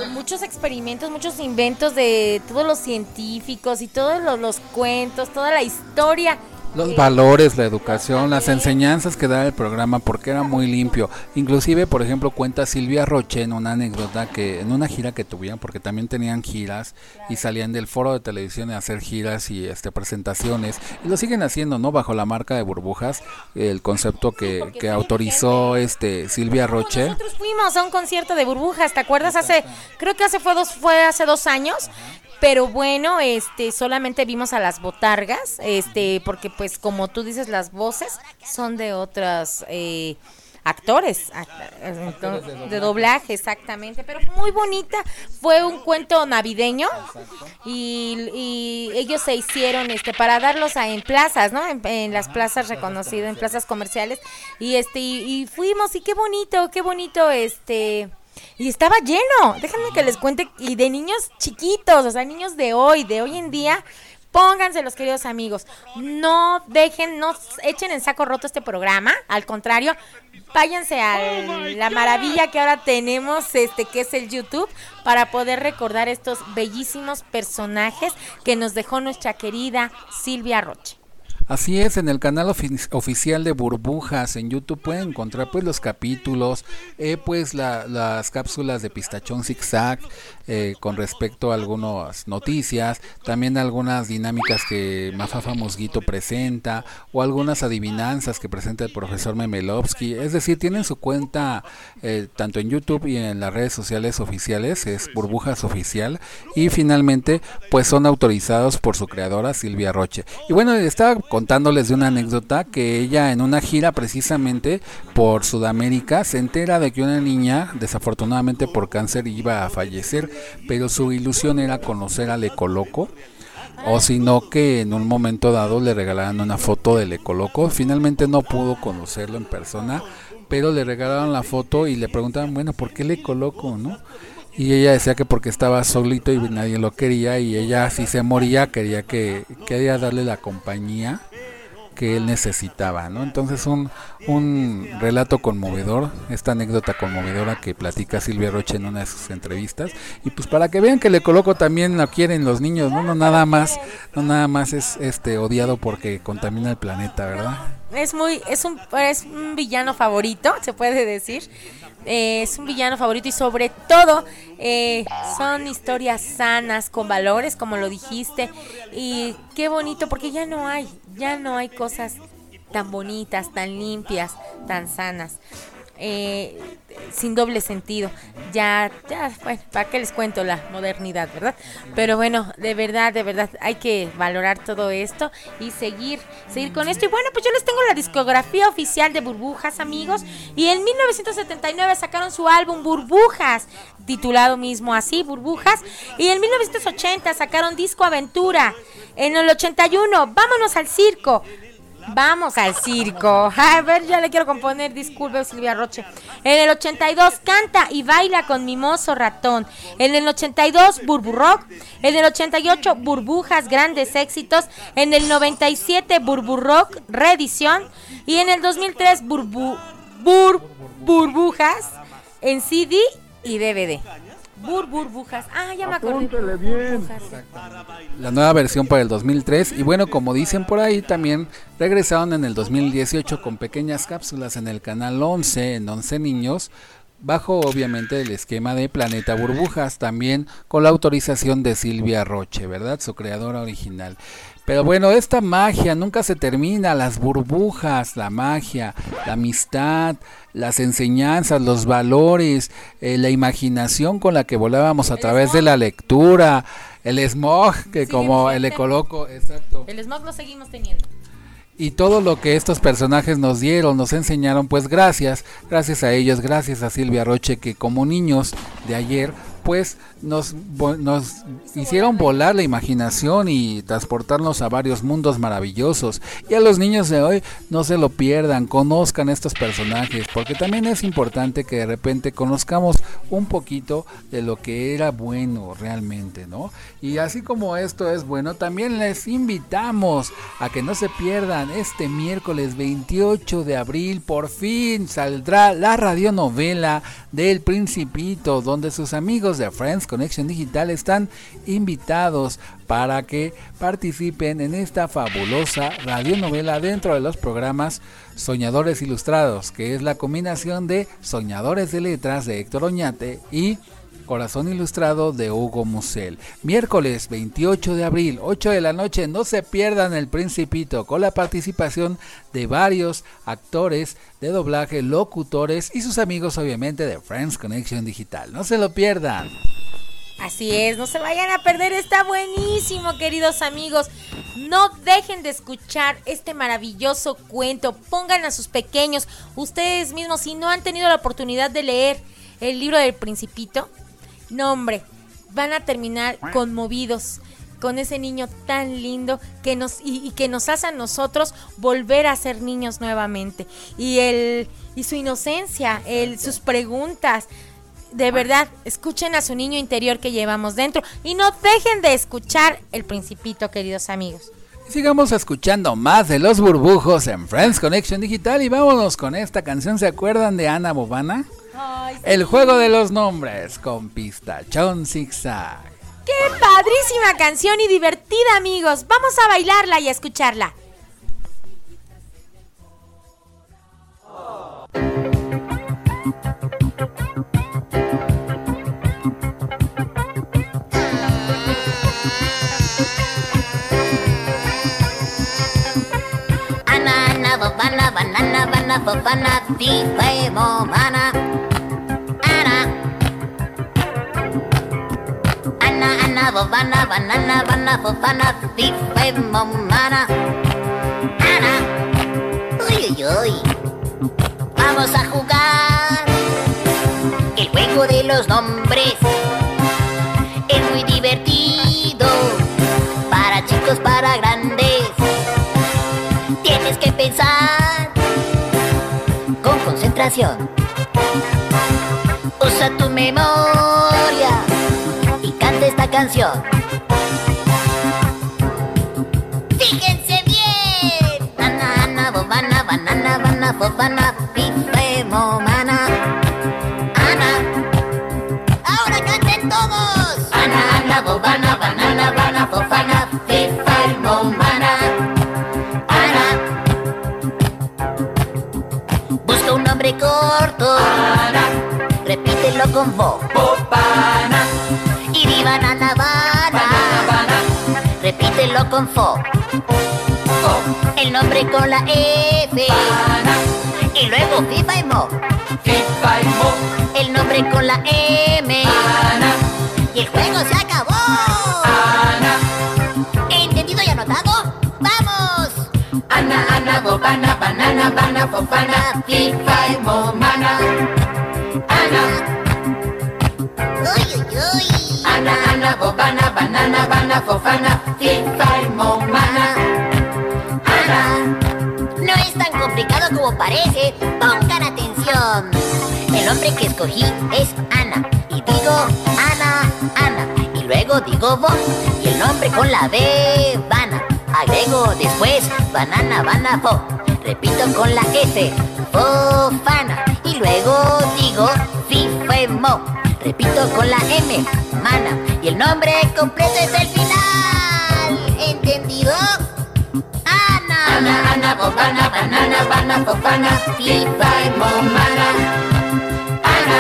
muchos experimentos, muchos inventos de todos los científicos y todos los cuentos, toda la historia. Los valores, la educación, las enseñanzas que da el programa porque era muy limpio. Inclusive, por ejemplo, cuenta Silvia Roche en una anécdota que en una gira que tuvieron, porque también tenían giras y salían del foro de televisión a hacer giras y este presentaciones y lo siguen haciendo, ¿no? Bajo la marca de burbujas, el concepto que, que autorizó este Silvia Roche. Nosotros fuimos a un concierto de burbujas, ¿te acuerdas? Hace, creo que hace fue dos, fue hace dos años. Pero bueno, este, solamente vimos a las botargas, este, porque pues como tú dices, las voces son de otros eh, actores, act- de doblaje, exactamente. Pero muy bonita, fue un cuento navideño y, y ellos se hicieron, este, para darlos a, en plazas, ¿no? En, en las plazas reconocidas, en plazas comerciales y este, y, y fuimos y qué bonito, qué bonito, este. Y estaba lleno, déjenme que les cuente, y de niños chiquitos, o sea, niños de hoy, de hoy en día, Pónganse los queridos amigos. No dejen, no echen en saco roto este programa. Al contrario, váyanse a la maravilla que ahora tenemos, este, que es el YouTube, para poder recordar estos bellísimos personajes que nos dejó nuestra querida Silvia Roche. Así es, en el canal ofi- oficial de Burbujas en YouTube pueden encontrar pues los capítulos, eh, pues la- las cápsulas de Pistachón Zigzag eh, con respecto a algunas noticias, también algunas dinámicas que Mafafa Mosguito presenta o algunas adivinanzas que presenta el profesor Memelovsky. Es decir, tienen su cuenta eh, tanto en YouTube y en las redes sociales oficiales, es Burbujas Oficial y finalmente pues son autorizados por su creadora Silvia Roche. Y bueno, estaba contándoles de una anécdota que ella en una gira precisamente por Sudamérica se entera de que una niña desafortunadamente por cáncer iba a fallecer, pero su ilusión era conocer al Ecoloco o sino que en un momento dado le regalaran una foto del Ecoloco. Finalmente no pudo conocerlo en persona, pero le regalaron la foto y le preguntaban, bueno, ¿por qué el Ecoloco, no? Y ella decía que porque estaba solito y nadie lo quería y ella si se moría quería que quería darle la compañía que él necesitaba, ¿no? Entonces un, un relato conmovedor, esta anécdota conmovedora que platica Silvia Roche en una de sus entrevistas y pues para que vean que le coloco también lo quieren los niños, no, no nada más, no nada más es este odiado porque contamina el planeta, ¿verdad? Es muy, es un, es un villano favorito, se puede decir. Eh, es un villano favorito y sobre todo eh, son historias sanas, con valores, como lo dijiste. Y qué bonito, porque ya no hay, ya no hay cosas tan bonitas, tan limpias, tan sanas. Eh, sin doble sentido. Ya, ya, bueno, ¿para qué les cuento la modernidad, verdad? Pero bueno, de verdad, de verdad, hay que valorar todo esto y seguir, seguir con esto. Y bueno, pues yo les tengo la discografía oficial de Burbujas, amigos. Y en 1979 sacaron su álbum Burbujas, titulado mismo así, Burbujas. Y en 1980 sacaron Disco Aventura. En el 81, Vámonos al Circo. Vamos al circo. (laughs) A ver, ya le quiero componer, disculpe Silvia Roche. En el 82 canta y baila con Mimoso Ratón. En el 82 Burburrock. En el 88 Burbujas Grandes Éxitos. En el 97 Burburrock Reedición. Y en el 2003 Burbu, Bur, Burbujas en CD y DVD. Bur, burbujas. Ah, ya me acordé. La nueva versión para el 2003 y bueno, como dicen por ahí, también regresaron en el 2018 con pequeñas cápsulas en el canal 11, en 11 niños, bajo obviamente el esquema de Planeta Burbujas, también con la autorización de Silvia Roche, ¿verdad? Su creadora original. Pero bueno, esta magia nunca se termina, las burbujas, la magia, la amistad, las enseñanzas, los valores, eh, la imaginación con la que volábamos a través de la lectura, el smog, que como el ecoloco, exacto. El smog lo seguimos teniendo. Y todo lo que estos personajes nos dieron, nos enseñaron, pues gracias, gracias a ellos, gracias a Silvia Roche, que como niños de ayer, pues nos, nos hicieron volar la imaginación y transportarnos a varios mundos maravillosos. Y a los niños de hoy no se lo pierdan, conozcan estos personajes, porque también es importante que de repente conozcamos un poquito de lo que era bueno realmente, ¿no? Y así como esto es bueno, también les invitamos a que no se pierdan este miércoles 28 de abril, por fin saldrá la radionovela del Principito, donde sus amigos de Friends Connection Digital están invitados para que participen en esta fabulosa radionovela dentro de los programas Soñadores Ilustrados, que es la combinación de Soñadores de Letras de Héctor Oñate y Corazón Ilustrado de Hugo Musel. Miércoles 28 de abril, 8 de la noche, no se pierdan El Principito con la participación de varios actores de doblaje, locutores y sus amigos obviamente de Friends Connection Digital. No se lo pierdan. Así es, no se vayan a perder, está buenísimo, queridos amigos. No dejen de escuchar este maravilloso cuento. Pongan a sus pequeños, ustedes mismos, si no han tenido la oportunidad de leer el libro del Principito, no, hombre, van a terminar conmovidos con ese niño tan lindo que nos y, y que nos hace a nosotros volver a ser niños nuevamente y el y su inocencia, el sus preguntas de verdad, escuchen a su niño interior que llevamos dentro y no dejen de escuchar El Principito, queridos amigos. Sigamos escuchando más de los burbujos en Friends Connection Digital y vámonos con esta canción. ¿Se acuerdan de Ana Bobana? El juego de los nombres con pistachón zigzag. ¡Qué padrísima canción y divertida, amigos! Vamos a bailarla y a escucharla. Ana, ana, bobana, banana, bana, fofana, bobana, banana, bana, fofana, fifa y momana. Ana. Uy, uy, uy. Vamos a jugar el juego de los nombres. Es muy divertido para chicos, para grandes. Tienes que pensar con concentración. Usa tu memoria canta esta canción. Fíjense bien. Ana, ana, bobana, banana, bana, fofana, pife, momana. Ana. Ahora canten todos. Ana, ana, bobana, banana, bana, fofana, fifa y momana. Ana. Busca un nombre corto. Ana. Repítelo con vo. Con fo. El nombre con la F. Y luego FIFA y Mo. FIFA y Mo. El nombre con la M. Y el juego se acabó. ¿Entendido y anotado? ¡Vamos! Ana, Ana, Bobana, Banana, Bana, Fofana, FIFA y Momana. Ana. Uy, uy, uy. Ana, Ana, Bobana, Banana, Bana, Fofana, FIFA parece. Pongan atención. El hombre que escogí es Ana. Y digo Ana, Ana. Y luego digo Bo. Y el nombre con la B, Bana. Agrego después banana, bana, fo. Repito con la F, fofana. Y luego digo fifemo. Repito con la M, mana. Y el nombre completo es el final. ¿Entendido? Ana. Ana, Ana, bobana, banana, bana, fofana, fifa y momana. Ana.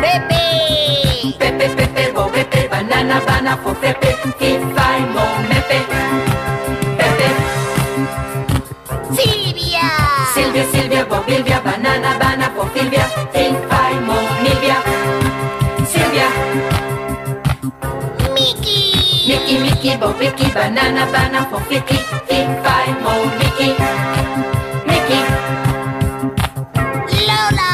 Pepe. Pepe, Pepe, bo, Pepe, banana, bana, fo, Pepe, fifa y mo, mepe. Pepe. Silvia. Silvia, Silvia, bo, Bilvia, banana, bana, fo, Silvia, fifa y mo, Milvia. Silvia. Mickey. Mickey, Mickey, bo, Vicky, banana, bana, fo, Vicky, fifa y mo, Mickey. Mickey. Lola.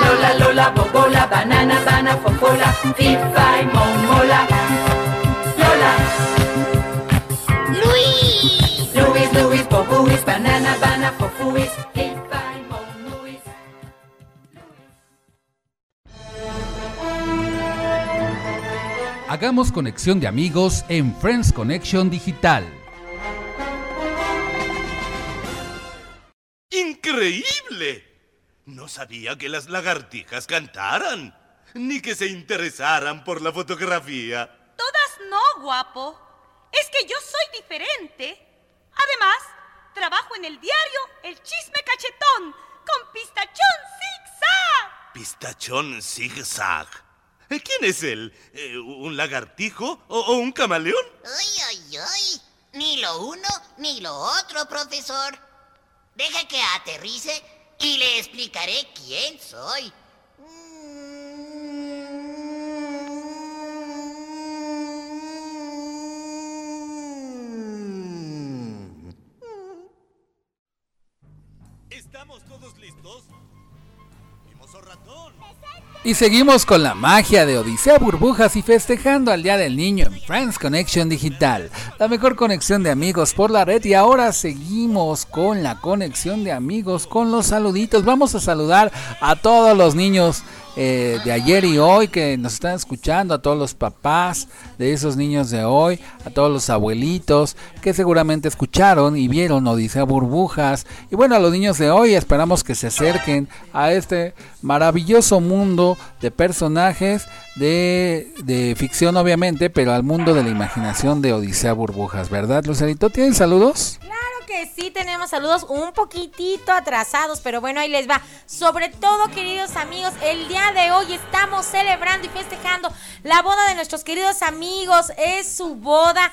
Lola, Lola, bobola, banana, bana, fofola, fifa y momola. Lola. Luis. Luis, Luis, bobuis, banana, bana, fofuis, fifa Hagamos conexión de amigos en Friends Connection Digital. ¡Increíble! No sabía que las lagartijas cantaran, ni que se interesaran por la fotografía. Todas no, guapo. Es que yo soy diferente. Además, trabajo en el diario El Chisme Cachetón con Pistachón Zigzag. Pistachón zigzag. Eh, ¿Quién es él? Eh, ¿Un lagartijo o, o un camaleón? Ay, ay, ay. Ni lo uno ni lo otro, profesor. Deja que aterrice y le explicaré quién soy. ¿Estamos todos listos? Y seguimos con la magia de Odisea Burbujas y festejando al Día del Niño en Friends Connection Digital, la mejor conexión de amigos por la red. Y ahora seguimos con la conexión de amigos con los saluditos. Vamos a saludar a todos los niños eh, de ayer y hoy que nos están escuchando, a todos los papás de esos niños de hoy, a todos los abuelitos que seguramente escucharon y vieron Odisea Burbujas. Y bueno, a los niños de hoy esperamos que se acerquen a este maravilloso mundo de personajes de, de ficción obviamente, pero al mundo de la imaginación de Odisea Burbujas, ¿verdad, Lucerito? ¿Tienen saludos? Sí, tenemos saludos un poquitito atrasados, pero bueno, ahí les va. Sobre todo, queridos amigos, el día de hoy estamos celebrando y festejando la boda de nuestros queridos amigos. Es su boda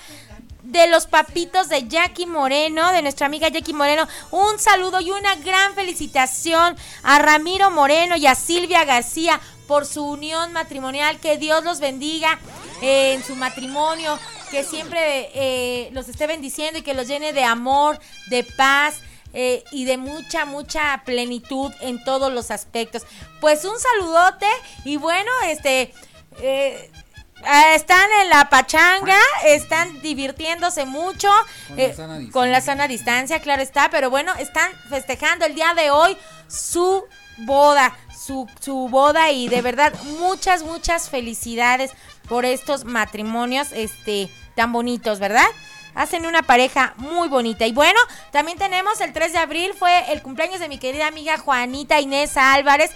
de los papitos de Jackie Moreno, de nuestra amiga Jackie Moreno. Un saludo y una gran felicitación a Ramiro Moreno y a Silvia García por su unión matrimonial. Que Dios los bendiga eh, en su matrimonio, que siempre eh, los esté bendiciendo y que los llene de amor, de paz. eh, y de mucha, mucha plenitud en todos los aspectos. Pues un saludote y bueno, este, Están en la pachanga, están divirtiéndose mucho Con la eh, sana distancia. con la sana distancia, claro está, pero bueno, están festejando el día de hoy su boda, su, su boda y de verdad muchas, muchas felicidades por estos matrimonios este, tan bonitos, ¿verdad? Hacen una pareja muy bonita. Y bueno, también tenemos el 3 de abril, fue el cumpleaños de mi querida amiga Juanita Inés Álvarez.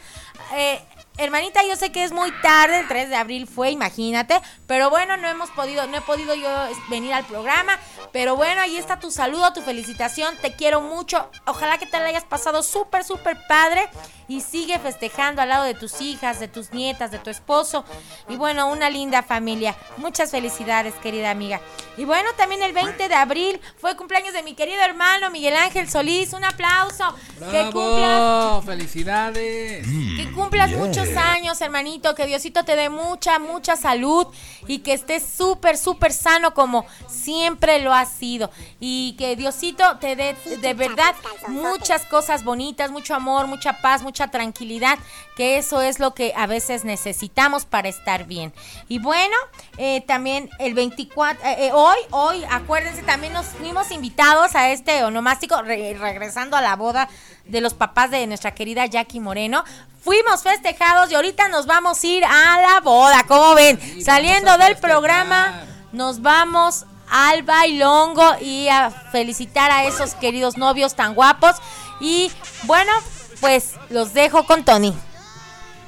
Eh, Hermanita, yo sé que es muy tarde, el 3 de abril fue, imagínate, pero bueno, no hemos podido, no he podido yo venir al programa, pero bueno, ahí está tu saludo, tu felicitación, te quiero mucho, ojalá que te la hayas pasado súper, súper padre y sigue festejando al lado de tus hijas, de tus nietas, de tu esposo y bueno, una linda familia. Muchas felicidades, querida amiga. Y bueno, también el 20 de abril fue cumpleaños de mi querido hermano Miguel Ángel Solís, un aplauso. Que cumplas ¡Bravo! ¡Felicidades! que cumplas muchos años, hermanito. Que Diosito te dé mucha, mucha salud. Y que estés súper, súper sano como siempre lo has sido. Y que Diosito te dé de verdad muchas cosas bonitas, mucho amor, mucha paz, mucha tranquilidad. Que eso es lo que a veces necesitamos para estar bien. Y bueno, eh, también el 24, eh, eh, hoy, hoy, acuérdense, también nos fuimos invitados a este onomástico, re- regresando a la boda de los papás de nuestra querida Jackie Moreno. Fuimos festejados y ahorita nos vamos a ir a la boda, como ven, saliendo del programa, nos vamos al bailongo y a felicitar a esos queridos novios tan guapos. Y bueno, pues los dejo con Tony.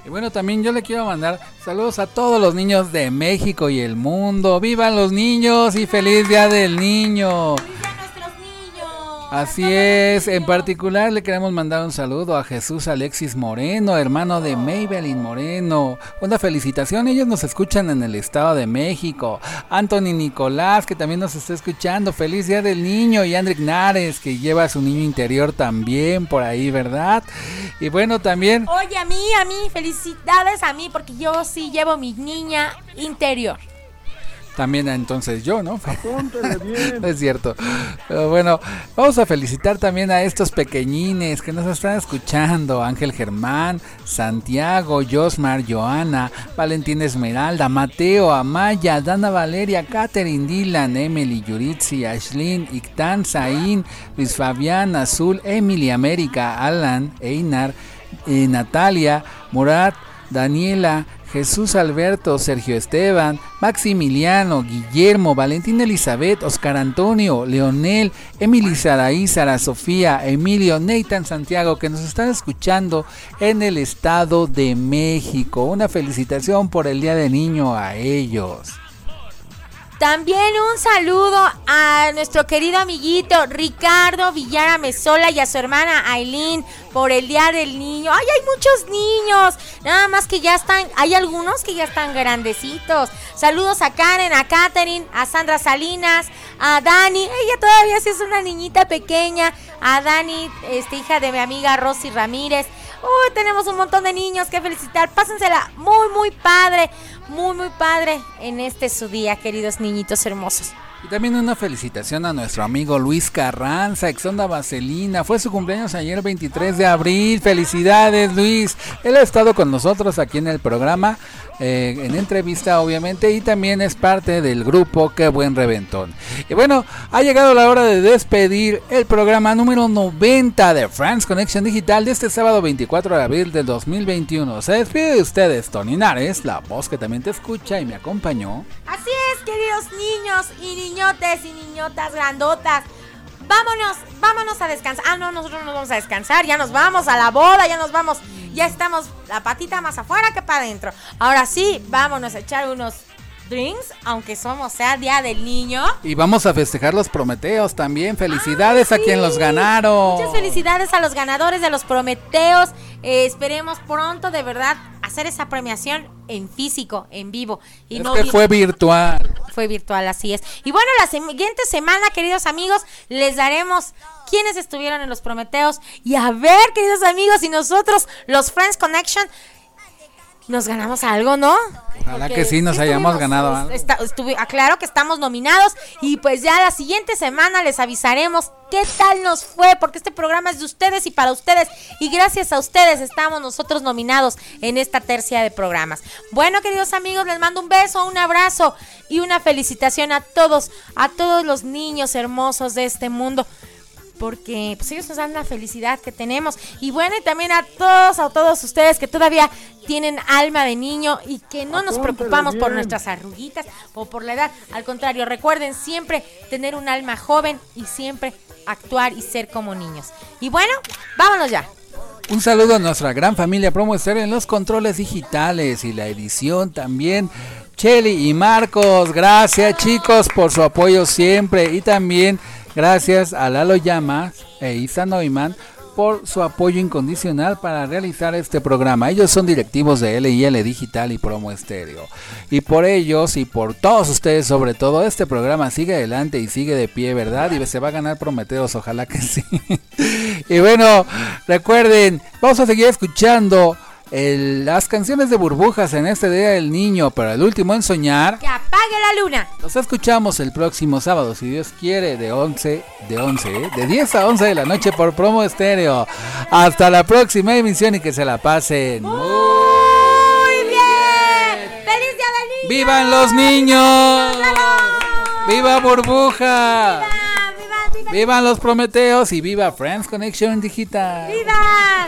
Y bueno, también yo le quiero mandar saludos a todos los niños de México y el mundo. ¡Vivan los niños y feliz Día del Niño! Así es, en particular le queremos mandar un saludo a Jesús Alexis Moreno, hermano de Maybelline Moreno. Una felicitación, ellos nos escuchan en el Estado de México. Anthony Nicolás, que también nos está escuchando, feliz Día del Niño. Y Andrick Nares, que lleva a su niño interior también por ahí, ¿verdad? Y bueno, también... Oye, a mí, a mí, felicidades a mí, porque yo sí llevo mi niña interior. También entonces yo, ¿no? No (laughs) es cierto. Pero bueno, vamos a felicitar también a estos pequeñines que nos están escuchando. Ángel Germán, Santiago, Josmar, Joana, Valentín Esmeralda, Mateo, Amaya, Dana Valeria, Catherine, Dylan, Emily, Yuritsi, Ashlyn, Ictan, Zain, Luis Fabián, Azul, Emily, América, Alan, Einar, eh, Natalia, Murat, Daniela, Jesús Alberto, Sergio Esteban, Maximiliano, Guillermo, Valentín Elizabeth, Oscar Antonio, Leonel, Emily Saraí, Sara Sofía, Emilio, Nathan Santiago, que nos están escuchando en el Estado de México. Una felicitación por el Día de Niño a ellos. También un saludo a nuestro querido amiguito Ricardo Villara Mesola y a su hermana Aileen por el Día del Niño. ¡Ay, hay muchos niños! Nada más que ya están, hay algunos que ya están grandecitos. Saludos a Karen, a Katherine, a Sandra Salinas, a Dani. Ella todavía sí es una niñita pequeña. A Dani, este, hija de mi amiga Rosy Ramírez. Uy, tenemos un montón de niños que felicitar. Pásensela muy, muy padre. Muy, muy padre en este su día, queridos niñitos hermosos. Y también una felicitación a nuestro amigo Luis Carranza, Exonda Vaselina. Fue su cumpleaños ayer 23 de abril. Felicidades Luis. Él ha estado con nosotros aquí en el programa, eh, en entrevista obviamente, y también es parte del grupo Qué Buen Reventón. Y bueno, ha llegado la hora de despedir el programa número 90 de France Connection Digital de este sábado 24 de abril del 2021. Se despide de ustedes Tony Nares, la voz que también te escucha y me acompañó. Así es, queridos niños y niñotes y niñotas grandotas. Vámonos, vámonos a descansar. Ah, no, nosotros no vamos a descansar. Ya nos vamos a la boda, ya nos vamos. Ya estamos la patita más afuera que para adentro. Ahora sí, vámonos a echar unos drinks, aunque somos sea Día del Niño. Y vamos a festejar los Prometeos también. Felicidades a quien los ganaron. Muchas felicidades a los ganadores de los Prometeos. Eh, esperemos pronto, de verdad, hacer esa premiación en físico, en vivo. Y Es no que fue virtual. fue virtual, así es. Y bueno, la siguiente semana, queridos amigos, les daremos quiénes estuvieron en los Prometeos. Y a ver, queridos amigos, si nosotros, los Friends Connection, nos ganamos algo, ¿no? Ojalá que sí nos hayamos ganado algo. Está, estuve, aclaro que estamos nominados y pues ya la siguiente semana les avisaremos qué tal nos fue, porque este programa es de ustedes y para ustedes y gracias a ustedes estamos nosotros nominados en esta tercia de programas. Bueno, queridos amigos, les mando un beso, un abrazo y una felicitación a todos, a todos los niños hermosos de este mundo porque pues ellos nos dan la felicidad que tenemos. Y bueno, y también a todos, a todos ustedes que todavía tienen alma de niño y que no nos preocupamos por nuestras arruguitas o por la edad. Al contrario, recuerden siempre tener un alma joven y siempre actuar y ser como niños. Y bueno, vámonos ya. Un saludo a nuestra gran familia Promo Estéreo en los controles digitales y la edición también. Cheli y Marcos, gracias chicos por su apoyo siempre y también gracias a Lalo Llamas e Isa Neumann por su apoyo incondicional para realizar este programa. Ellos son directivos de LIL Digital y Promo Estéreo. Y por ellos y por todos ustedes sobre todo, este programa sigue adelante y sigue de pie, ¿verdad? Y se va a ganar Prometeos, ojalá que sí. (laughs) y bueno, recuerden, vamos a seguir escuchando el- las canciones de burbujas en este Día del Niño, pero el último en soñar. Que apague la luna. Nos escuchamos el próximo sábado, si Dios quiere, de 11, de 11, ¿eh? de 10 a 11 de la noche por Promo Estéreo. Hasta la próxima emisión y que se la pasen. muy- Muy bien. ¡Feliz Día del Niño! ¡Vivan los niños! ¡Viva burbuja! ¡Viva, viva, ¡Vivan los Prometeos y viva Friends Connection Digital! viva!